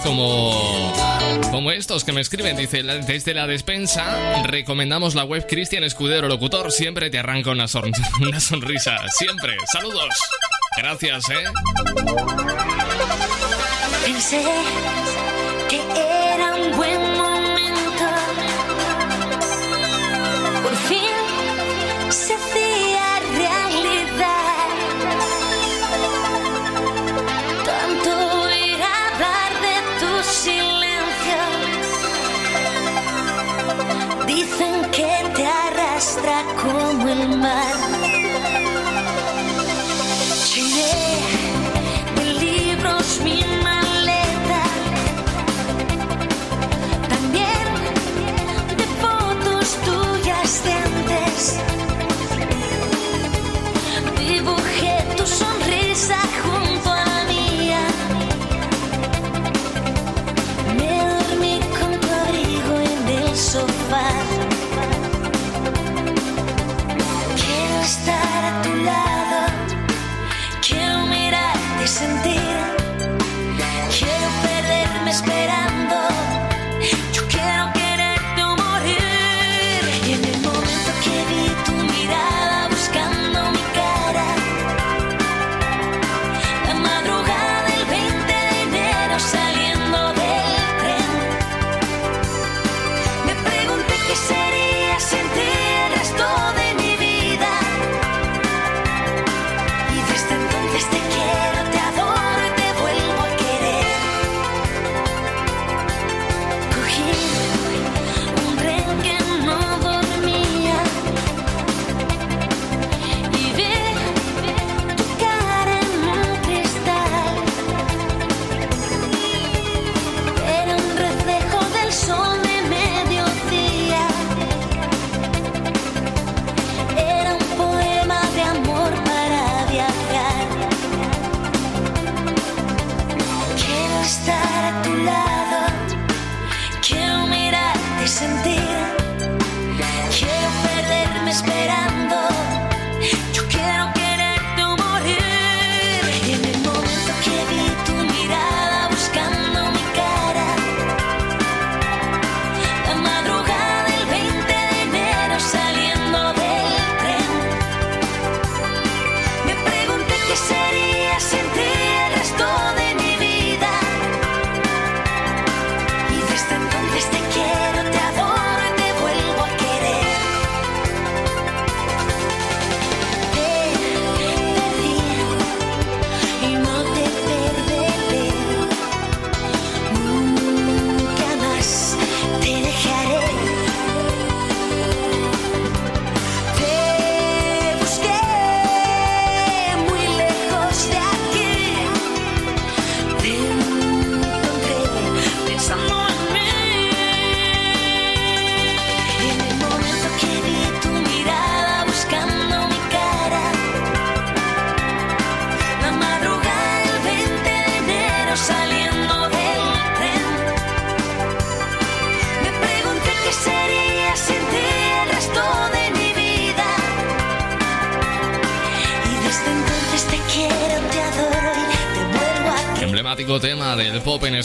S18: como, como estos que me escriben. Dice, desde la despensa recomendamos la web Cristian Escudero Locutor. Siempre te arranca una, son una sonrisa. Siempre. Saludos. Gracias, ¿eh?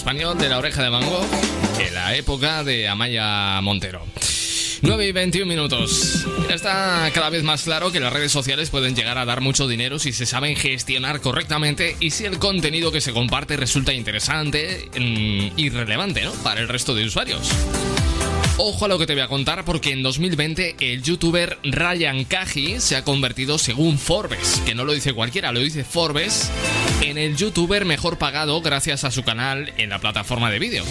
S3: de la
S18: oreja de mango, en la época de Amaya Montero. 9 y 21 minutos. Está cada vez más claro que las redes sociales pueden llegar a dar mucho dinero si se saben gestionar correctamente y si el contenido que se comparte resulta interesante mm, y relevante ¿no? para el resto de usuarios. Ojo a lo que te voy a contar porque en 2020 el youtuber Ryan Kaji se ha convertido según Forbes, que no lo dice cualquiera, lo dice Forbes,
S3: en el youtuber mejor pagado gracias a su canal en la plataforma de vídeo.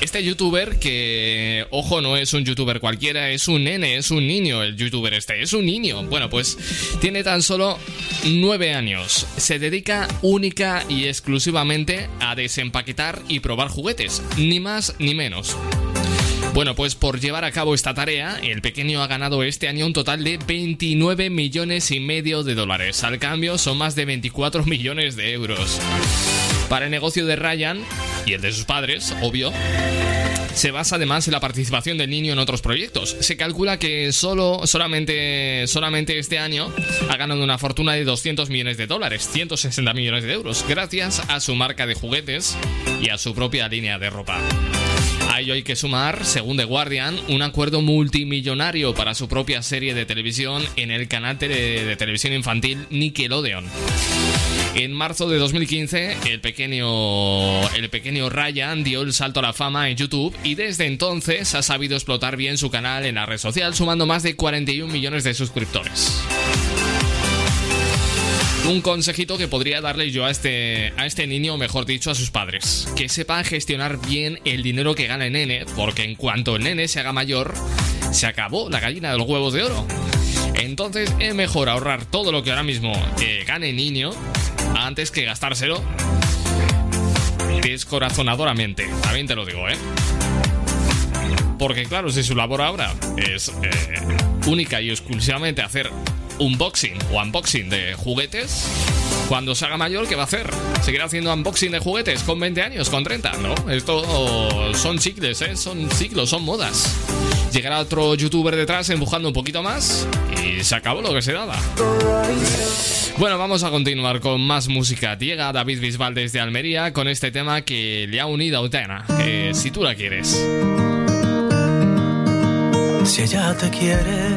S3: Este youtuber que, ojo, no es un youtuber cualquiera, es un nene, es un niño el youtuber este, es un niño. Bueno, pues tiene tan solo 9 años. Se dedica única y exclusivamente a desempaquetar y probar juguetes, ni más ni menos. Bueno, pues por llevar a cabo esta tarea, el pequeño ha ganado este año un total de 29 millones y medio de dólares. Al cambio son más de 24 millones de euros. Para el negocio de Ryan y el de sus padres, obvio, se basa además en la participación del niño en otros proyectos. Se calcula que solo, solamente, solamente este año ha ganado una fortuna de 200 millones de dólares, 160 millones de euros, gracias a su marca de juguetes y a su propia línea de ropa. Ello hay que sumar, según The Guardian, un acuerdo multimillonario para su propia serie de televisión en el canal de televisión infantil Nickelodeon. En marzo de 2015, el pequeño, el pequeño Ryan dio el salto a la fama en YouTube y desde entonces ha sabido explotar bien su canal en la red social, sumando más de 41 millones de suscriptores. Un consejito que podría darle yo a este, a este niño, o mejor dicho, a sus padres. Que sepa gestionar bien el dinero que gana el nene, porque en cuanto el nene se haga mayor, se acabó la gallina de los huevos de oro. Entonces es mejor ahorrar todo lo que ahora mismo eh, gane el niño antes que gastárselo descorazonadoramente. También te lo digo, ¿eh? Porque claro, si su labor ahora es eh, única y exclusivamente hacer unboxing o unboxing de juguetes, cuando se haga mayor, ¿qué va a hacer? ¿Seguirá haciendo unboxing de juguetes con 20 años, con 30? No, esto son ciclos, ¿eh? Son ciclos, son modas. Llegará otro youtuber detrás empujando un poquito más y se acabó lo que se daba. Bueno, vamos a continuar con más música. Llega David Bisbal desde Almería con este tema que le ha unido a Utena. eh, si tú la quieres.
S4: Si ella te quiere,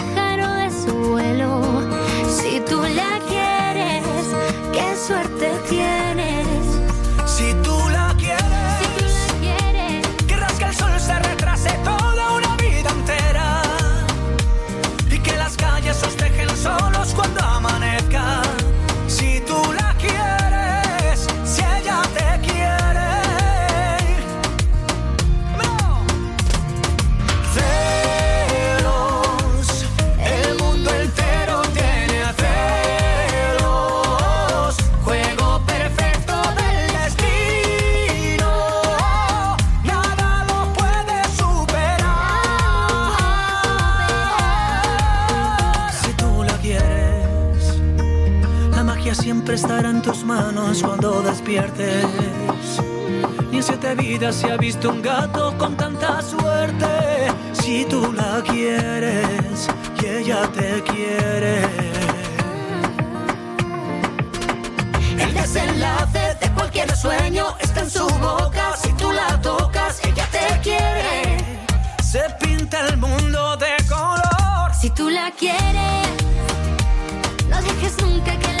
S19: vuelo. Si tú la quieres, qué suerte tienes.
S4: Si tú la quieres,
S19: Si tú la quieres,
S4: querrás que el sol se retrase toda cuando despiertes. Ni en siete vidas se ha visto un gato con tanta suerte. Si tú la quieres y ella te quiere. El desenlace de cualquier sueño está en su boca. Si tú la tocas, ella te quiere. Se pinta el mundo de color.
S19: si tú la quieres, no dejes nunca que la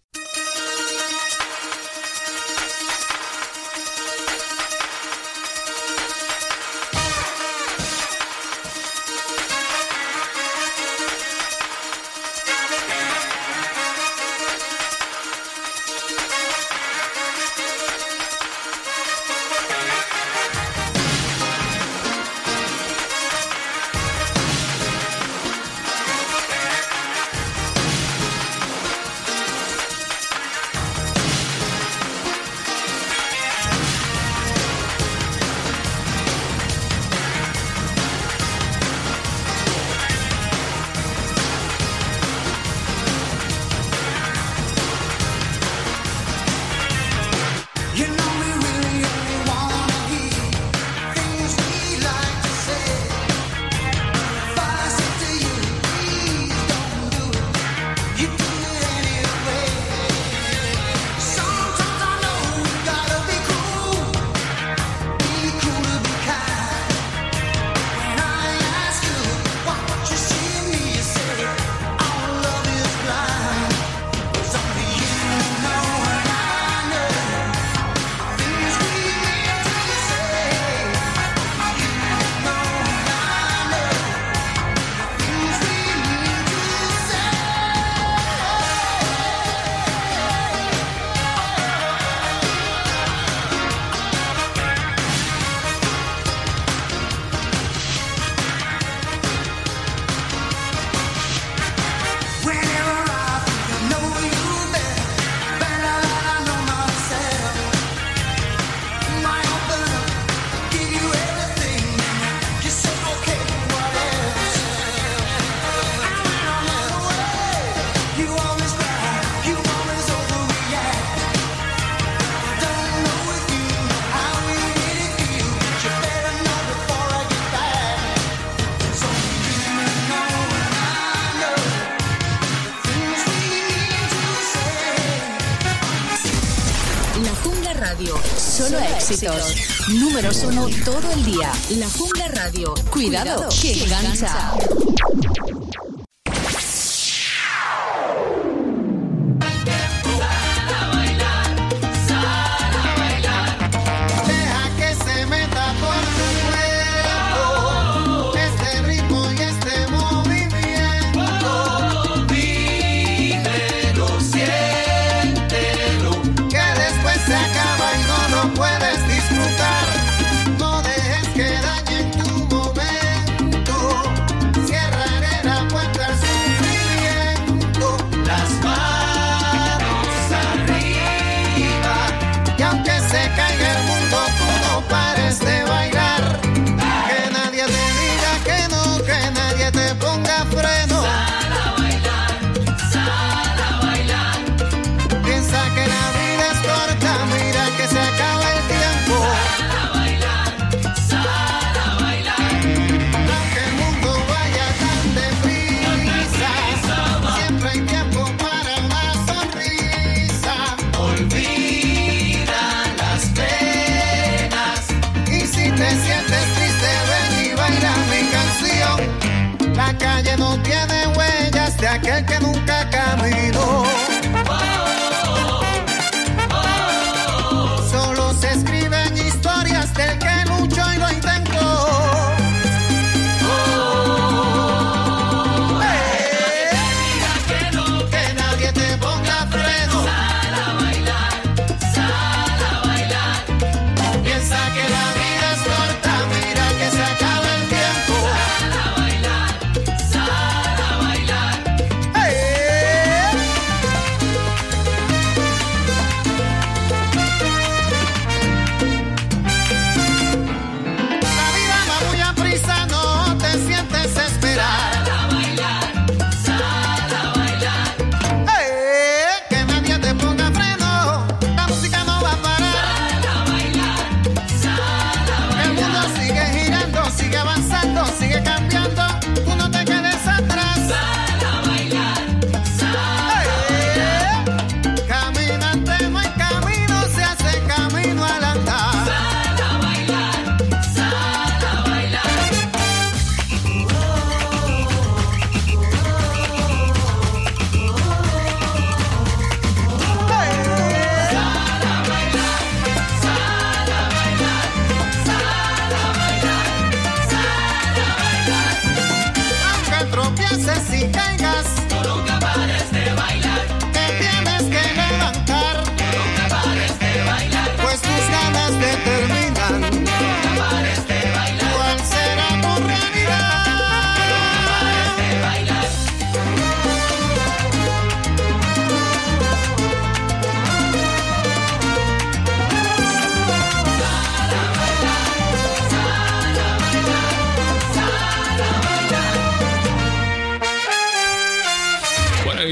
S20: éxitos. Números uno todo el día. La Jungla Radio. Cuidado,
S10: Cuidado que
S3: engancha.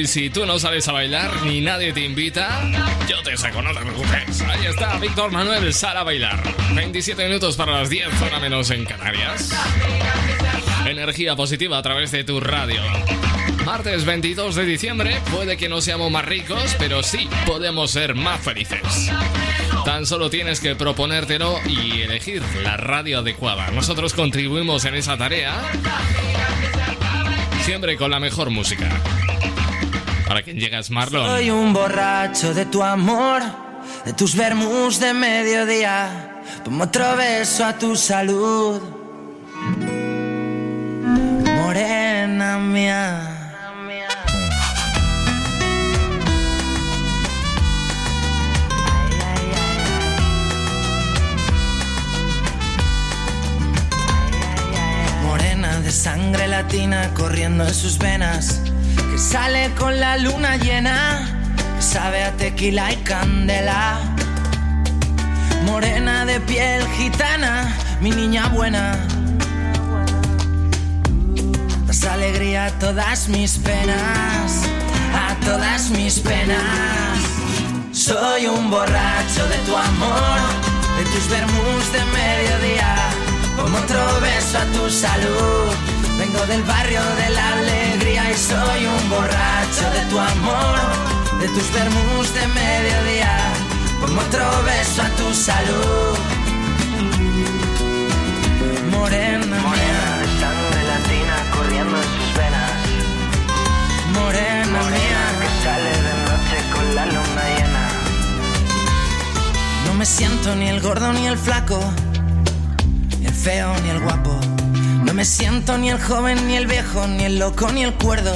S3: Si tú no sales a bailar ni nadie te invita, yo te saco, no te preocupes. Ahí está Víctor Manuel, sal a bailar. 27 minutos para las 10, hora menos en Canarias. Energía positiva a través de tu radio. Martes 22 de diciembre, puede que no seamos más ricos, pero sí podemos ser más felices. Tan solo tienes que proponértelo y elegir la radio adecuada. Nosotros contribuimos en esa tarea, siempre con la mejor música. Para quien llegas, Marlon.
S21: Soy un borracho de tu amor, de tus vermus de mediodía. Pongo otro beso a tu salud. Morena mía. Sangre latina corriendo en sus venas, que sale con la luna llena, que sabe a tequila y candela. Morena de piel gitana, mi niña buena. Das alegría a todas mis penas, a todas mis penas. Soy un borracho de tu amor, de tus vermus de mediodía. Como otro beso a tu salud. Vengo del barrio de la alegría y soy un borracho de tu amor, de tus vermus de mediodía. Como otro beso a tu salud. Morena, morena de sangre latina corriendo en sus venas. Morena, mía, que sale de noche con la luna llena. No me siento ni el gordo ni el flaco, ni el feo ni el guapo. No me siento ni el joven ni el viejo, ni el loco ni el cuerdo.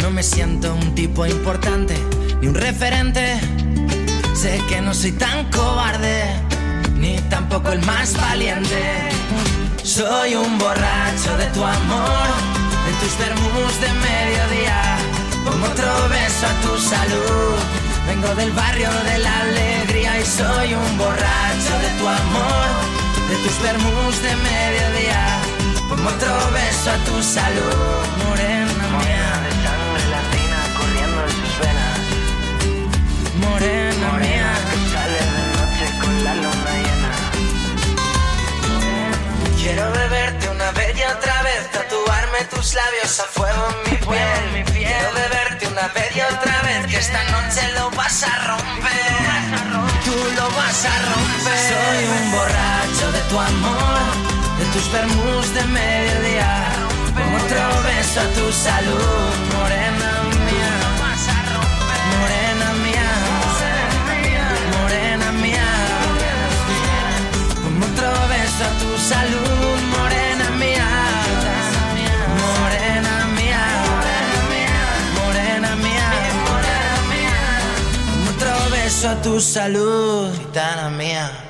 S21: No me siento un tipo importante, ni un referente. Sé que no soy tan cobarde, ni tampoco el más valiente. Soy un borracho de tu amor, de tus vermus de mediodía. Pongo otro beso a tu salud. Vengo del barrio de la alegría y soy un borracho de tu amor, de tus vermus de mediodía. Pongo otro beso a tu salud, morena mía. de sangre latina corriendo en sus venas. Morena, mía. Que sale de noche con la luna llena. Quiero beberte una vez y otra vez, tatuarme tus labios a fuego en mi piel. Quiero beberte una vez y otra vez, que esta noche lo tu amor, de tus vermus de mediodía. Pongo otro beso a tu salud, morena mía. Morena mía, morena mía. Pongo otro beso a tu salud, morena mía. Morena mía, morena mía. Pongo otro beso a tu salud, gitana mía.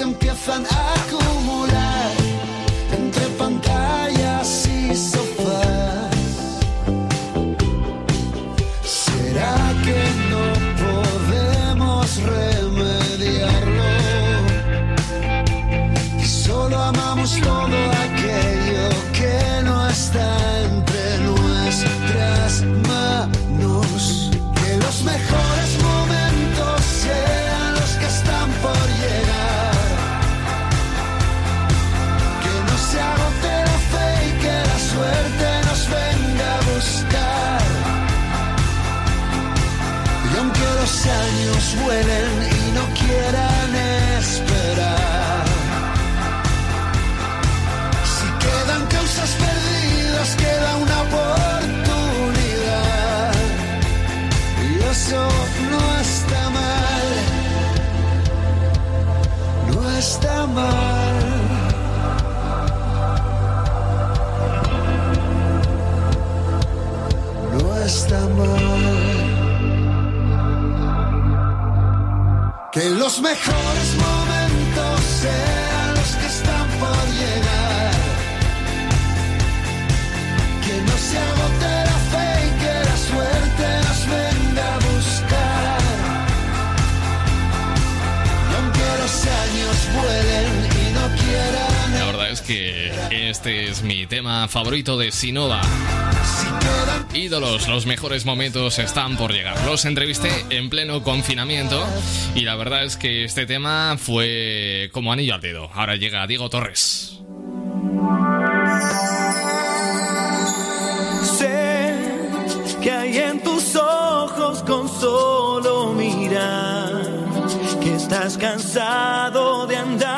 S5: Empiezan a los
S3: este es mi tema favorito de Sinova. Ídolos, los mejores momentos están por llegar. Los entrevisté en pleno confinamiento y la verdad es que este tema fue como anillo al dedo. Ahora llega Diego Torres.
S22: Sé que hay en tus ojos con solo mirar que estás cansado de andar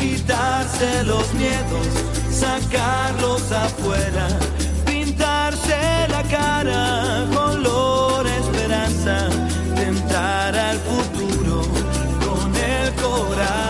S22: quitarse los miedos, sacarlos afuera, pintarse la cara color esperanza, tentar al futuro con el corazón.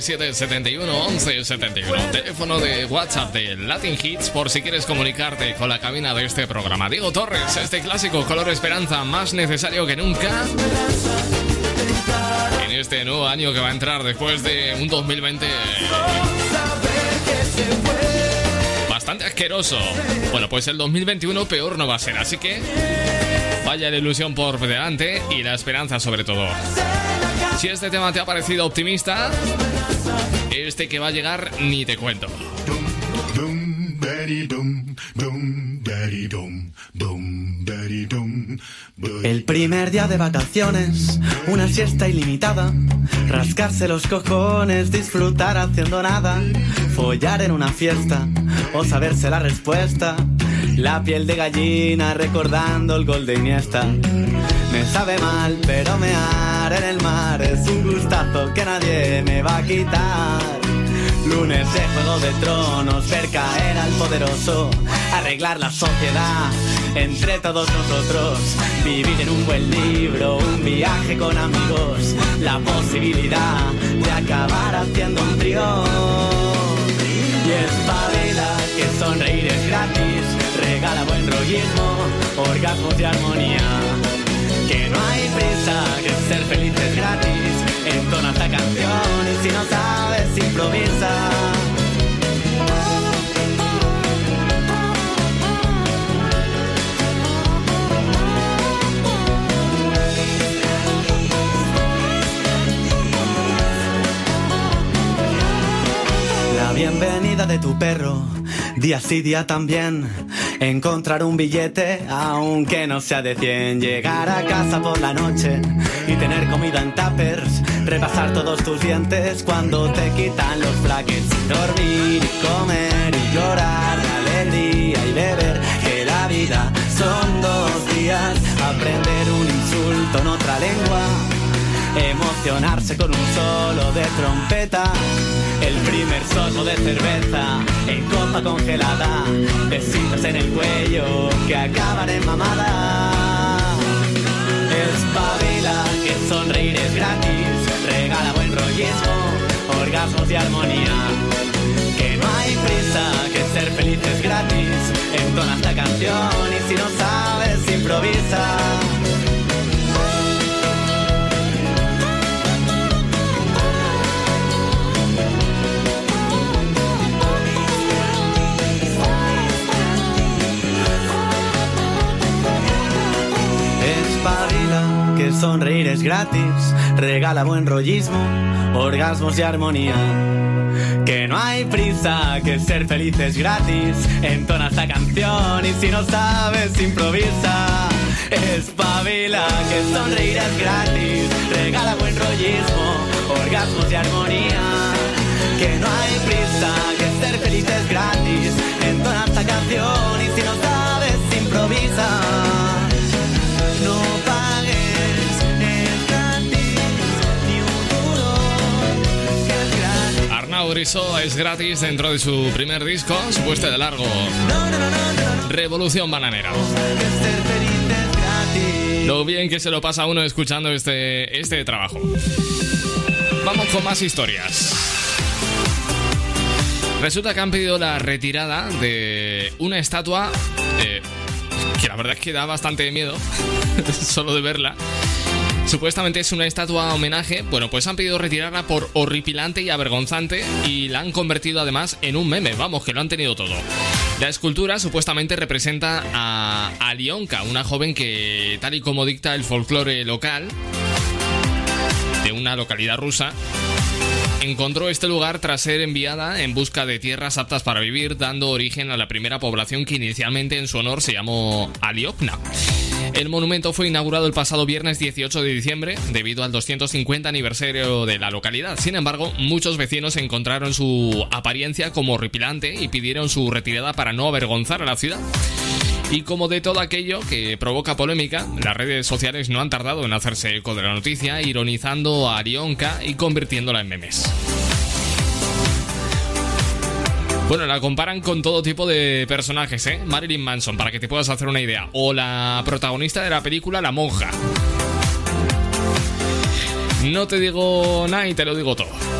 S3: 57 71 11 71. Teléfono de WhatsApp de Latin Hits por si quieres comunicarte con la cabina de este programa. Diego Torres, este clásico color esperanza más necesario que nunca. En este nuevo año que va a entrar después de un 2020 bastante asqueroso. Bueno, pues el 2021 peor no va a ser, así que vaya la ilusión por delante y la esperanza sobre todo. Si este tema te ha parecido optimista, este que va a llegar ni te cuento.
S22: El primer día de vacaciones, una siesta ilimitada, rascarse los cojones, disfrutar haciendo nada, follar en una fiesta o saberse la respuesta, la piel de gallina recordando el gol de Iniesta. Me sabe mal, pero mear en el mar es un gustazo que nadie me va a quitar. Lunes de Juego de Tronos, ver caer al poderoso, arreglar la sociedad entre todos nosotros, vivir en un buen libro, un viaje con amigos, la posibilidad de acabar haciendo un trío. Y espabila que sonreír es gratis, regala buen rollismo, orgasmos y armonía. Que no hay prisa, que ser feliz es gratis, entona esta canción y si no sabes improvisa. La bienvenida de tu perro, día sí, día también. Encontrar un billete, aunque no sea de 100. Llegar a casa por la noche y tener comida en tuppers. Repasar todos tus dientes cuando te quitan los brackets. Dormir y comer y llorar, alegría y beber. Que la vida son dos días. Aprender un insulto en otra lengua. Emocionarse con un solo de trompeta. El primer sorbo de cerveza en copa congelada. Besitos en el cuello que acaban en mamada. Espabila que sonreír es gratis. Regala buen rollismo, orgasmos y armonía. Que no hay prisa, que ser feliz es gratis. Entona esta canción y si no sabes, improvisa. Que sonreír es gratis, regala buen rollismo, orgasmos y armonía. Que no hay prisa, que ser feliz es gratis, entona esta canción y si no sabes improvisa. Espabila, que sonreír es gratis, regala buen rollismo, orgasmos y armonía. Que no hay prisa, que ser feliz es gratis, entona esta canción y si no sabes improvisa. No
S3: Grisó es gratis dentro de su primer disco, su pueste de largo. Revolución Bananera. Lo bien que se lo pasa a uno escuchando este, este trabajo. Vamos con más historias. Resulta que han pedido la retirada de una estatua eh, que la verdad es que da bastante miedo solo de verla. Supuestamente es una estatua homenaje. Bueno, pues han pedido retirarla por horripilante y avergonzante y la han convertido además en un meme. Vamos, que lo han tenido todo. La escultura supuestamente representa a Alionka, una joven que, tal y como dicta el folclore local de una localidad rusa, encontró este lugar tras ser enviada en busca de tierras aptas para vivir, dando origen a la primera población que inicialmente en su honor se llamó Aliokna. El monumento fue inaugurado el pasado viernes 18 de diciembre debido al 250 aniversario de la localidad. Sin embargo, muchos vecinos encontraron su apariencia como horripilante y pidieron su retirada para no avergonzar a la ciudad. Y como de todo aquello que provoca polémica, las redes sociales no han tardado en hacerse eco de la noticia, ironizando a Arionka y convirtiéndola en memes. Bueno, la comparan con todo tipo de personajes, ¿eh? Marilyn Manson, para que te puedas hacer una idea. O la protagonista de la película La Monja. No te digo nada y te lo digo todo.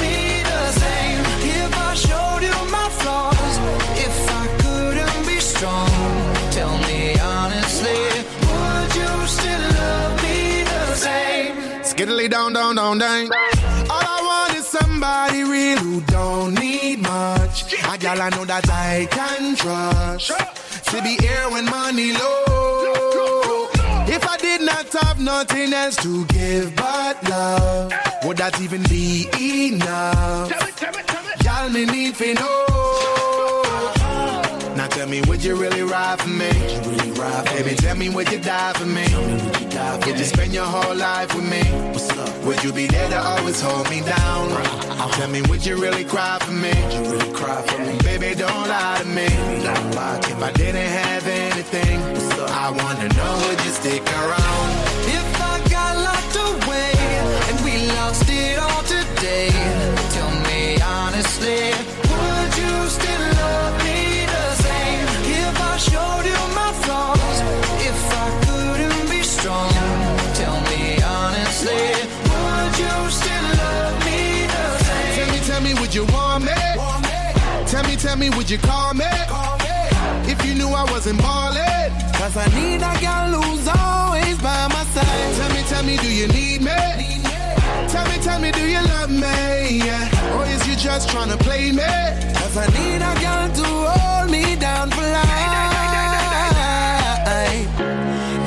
S23: me showed you my flaws, if I couldn't be strong, tell me honestly, would you still love me the same?
S5: Skiddly down, down, down, down. All I want is somebody real who don't need much. I know that I can trust. To be here when money low. If I did not have nothing else to give but love, would that even be enough? Y'all me need to know. Now tell me, would you really ride for me? Baby, tell me, would you die for me? Would you spend your whole life with me? What's up? Would you be there to always hold me down? Tell me, would you really cry for me? Baby, don't lie to me. If I didn't have anything, I wanna know, would you stick around?
S23: If I got locked away and we lost it all today, tell me honestly, would you still love me the same? If I showed you my flaws, if I couldn't be strong, tell me honestly, would you still love me the same?
S5: Tell me, tell me, would you want me? Tell me, tell me, would you call me? If you knew I wasn't ballin'.
S24: Cause I need a girl who's always by my side.
S5: Tell me, tell me, do you need me? Tell me, tell me, do you love me? Yeah. Or is you just trying to play me?
S24: Cause I need a girl to hold me down for life.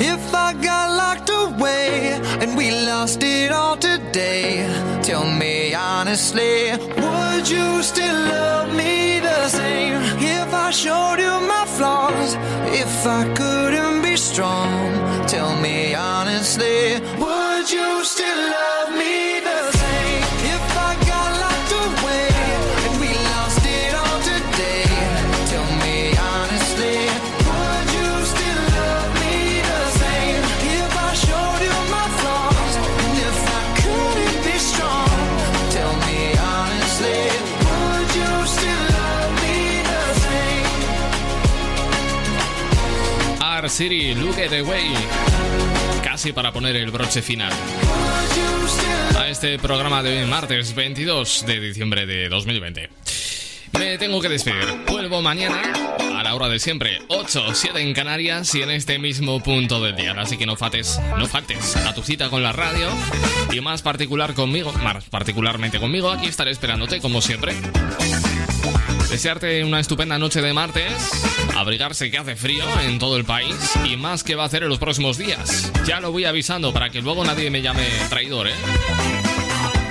S23: If I got locked away and we lost it all today, tell me honestly, would you still love me the same? If I showed you my flaws, if I couldn't be strong, tell me honestly, would you still love me
S3: City, Look at the Way. Casi para poner el broche final a este programa de hoy, martes 22 de diciembre de 2020. Me tengo que despedir. Vuelvo mañana a la hora de siempre, 8 o 7 en Canarias y en este mismo punto del día. Así que no faltes, no faltes a tu cita con la radio y más particular conmigo, más particularmente conmigo. Aquí estaré esperándote como siempre. Desearte una estupenda noche de martes, abrigarse que hace frío en todo el país y más que va a hacer en los próximos días. Ya lo voy avisando para que luego nadie me llame traidor, ¿eh?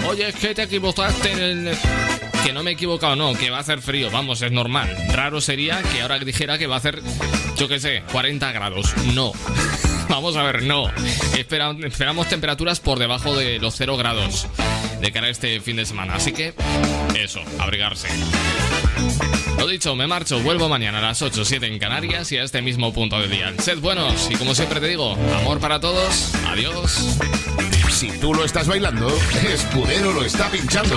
S3: Oye, es que te equivocaste en el... Que no me he equivocado, no, que va a hacer frío, vamos, es normal. Raro sería que ahora dijera que va a hacer, yo qué sé, 40 grados. No. Vamos a ver, no. Espera- esperamos temperaturas por debajo de los 0 grados de cara a este fin de semana. Así que, eso, abrigarse. Lo dicho, me marcho, vuelvo mañana a las 8 o 7 en Canarias y a este mismo punto del día. Sed buenos y como siempre te digo, amor para todos, adiós.
S2: Si tú lo estás bailando, Escudero lo está pinchando.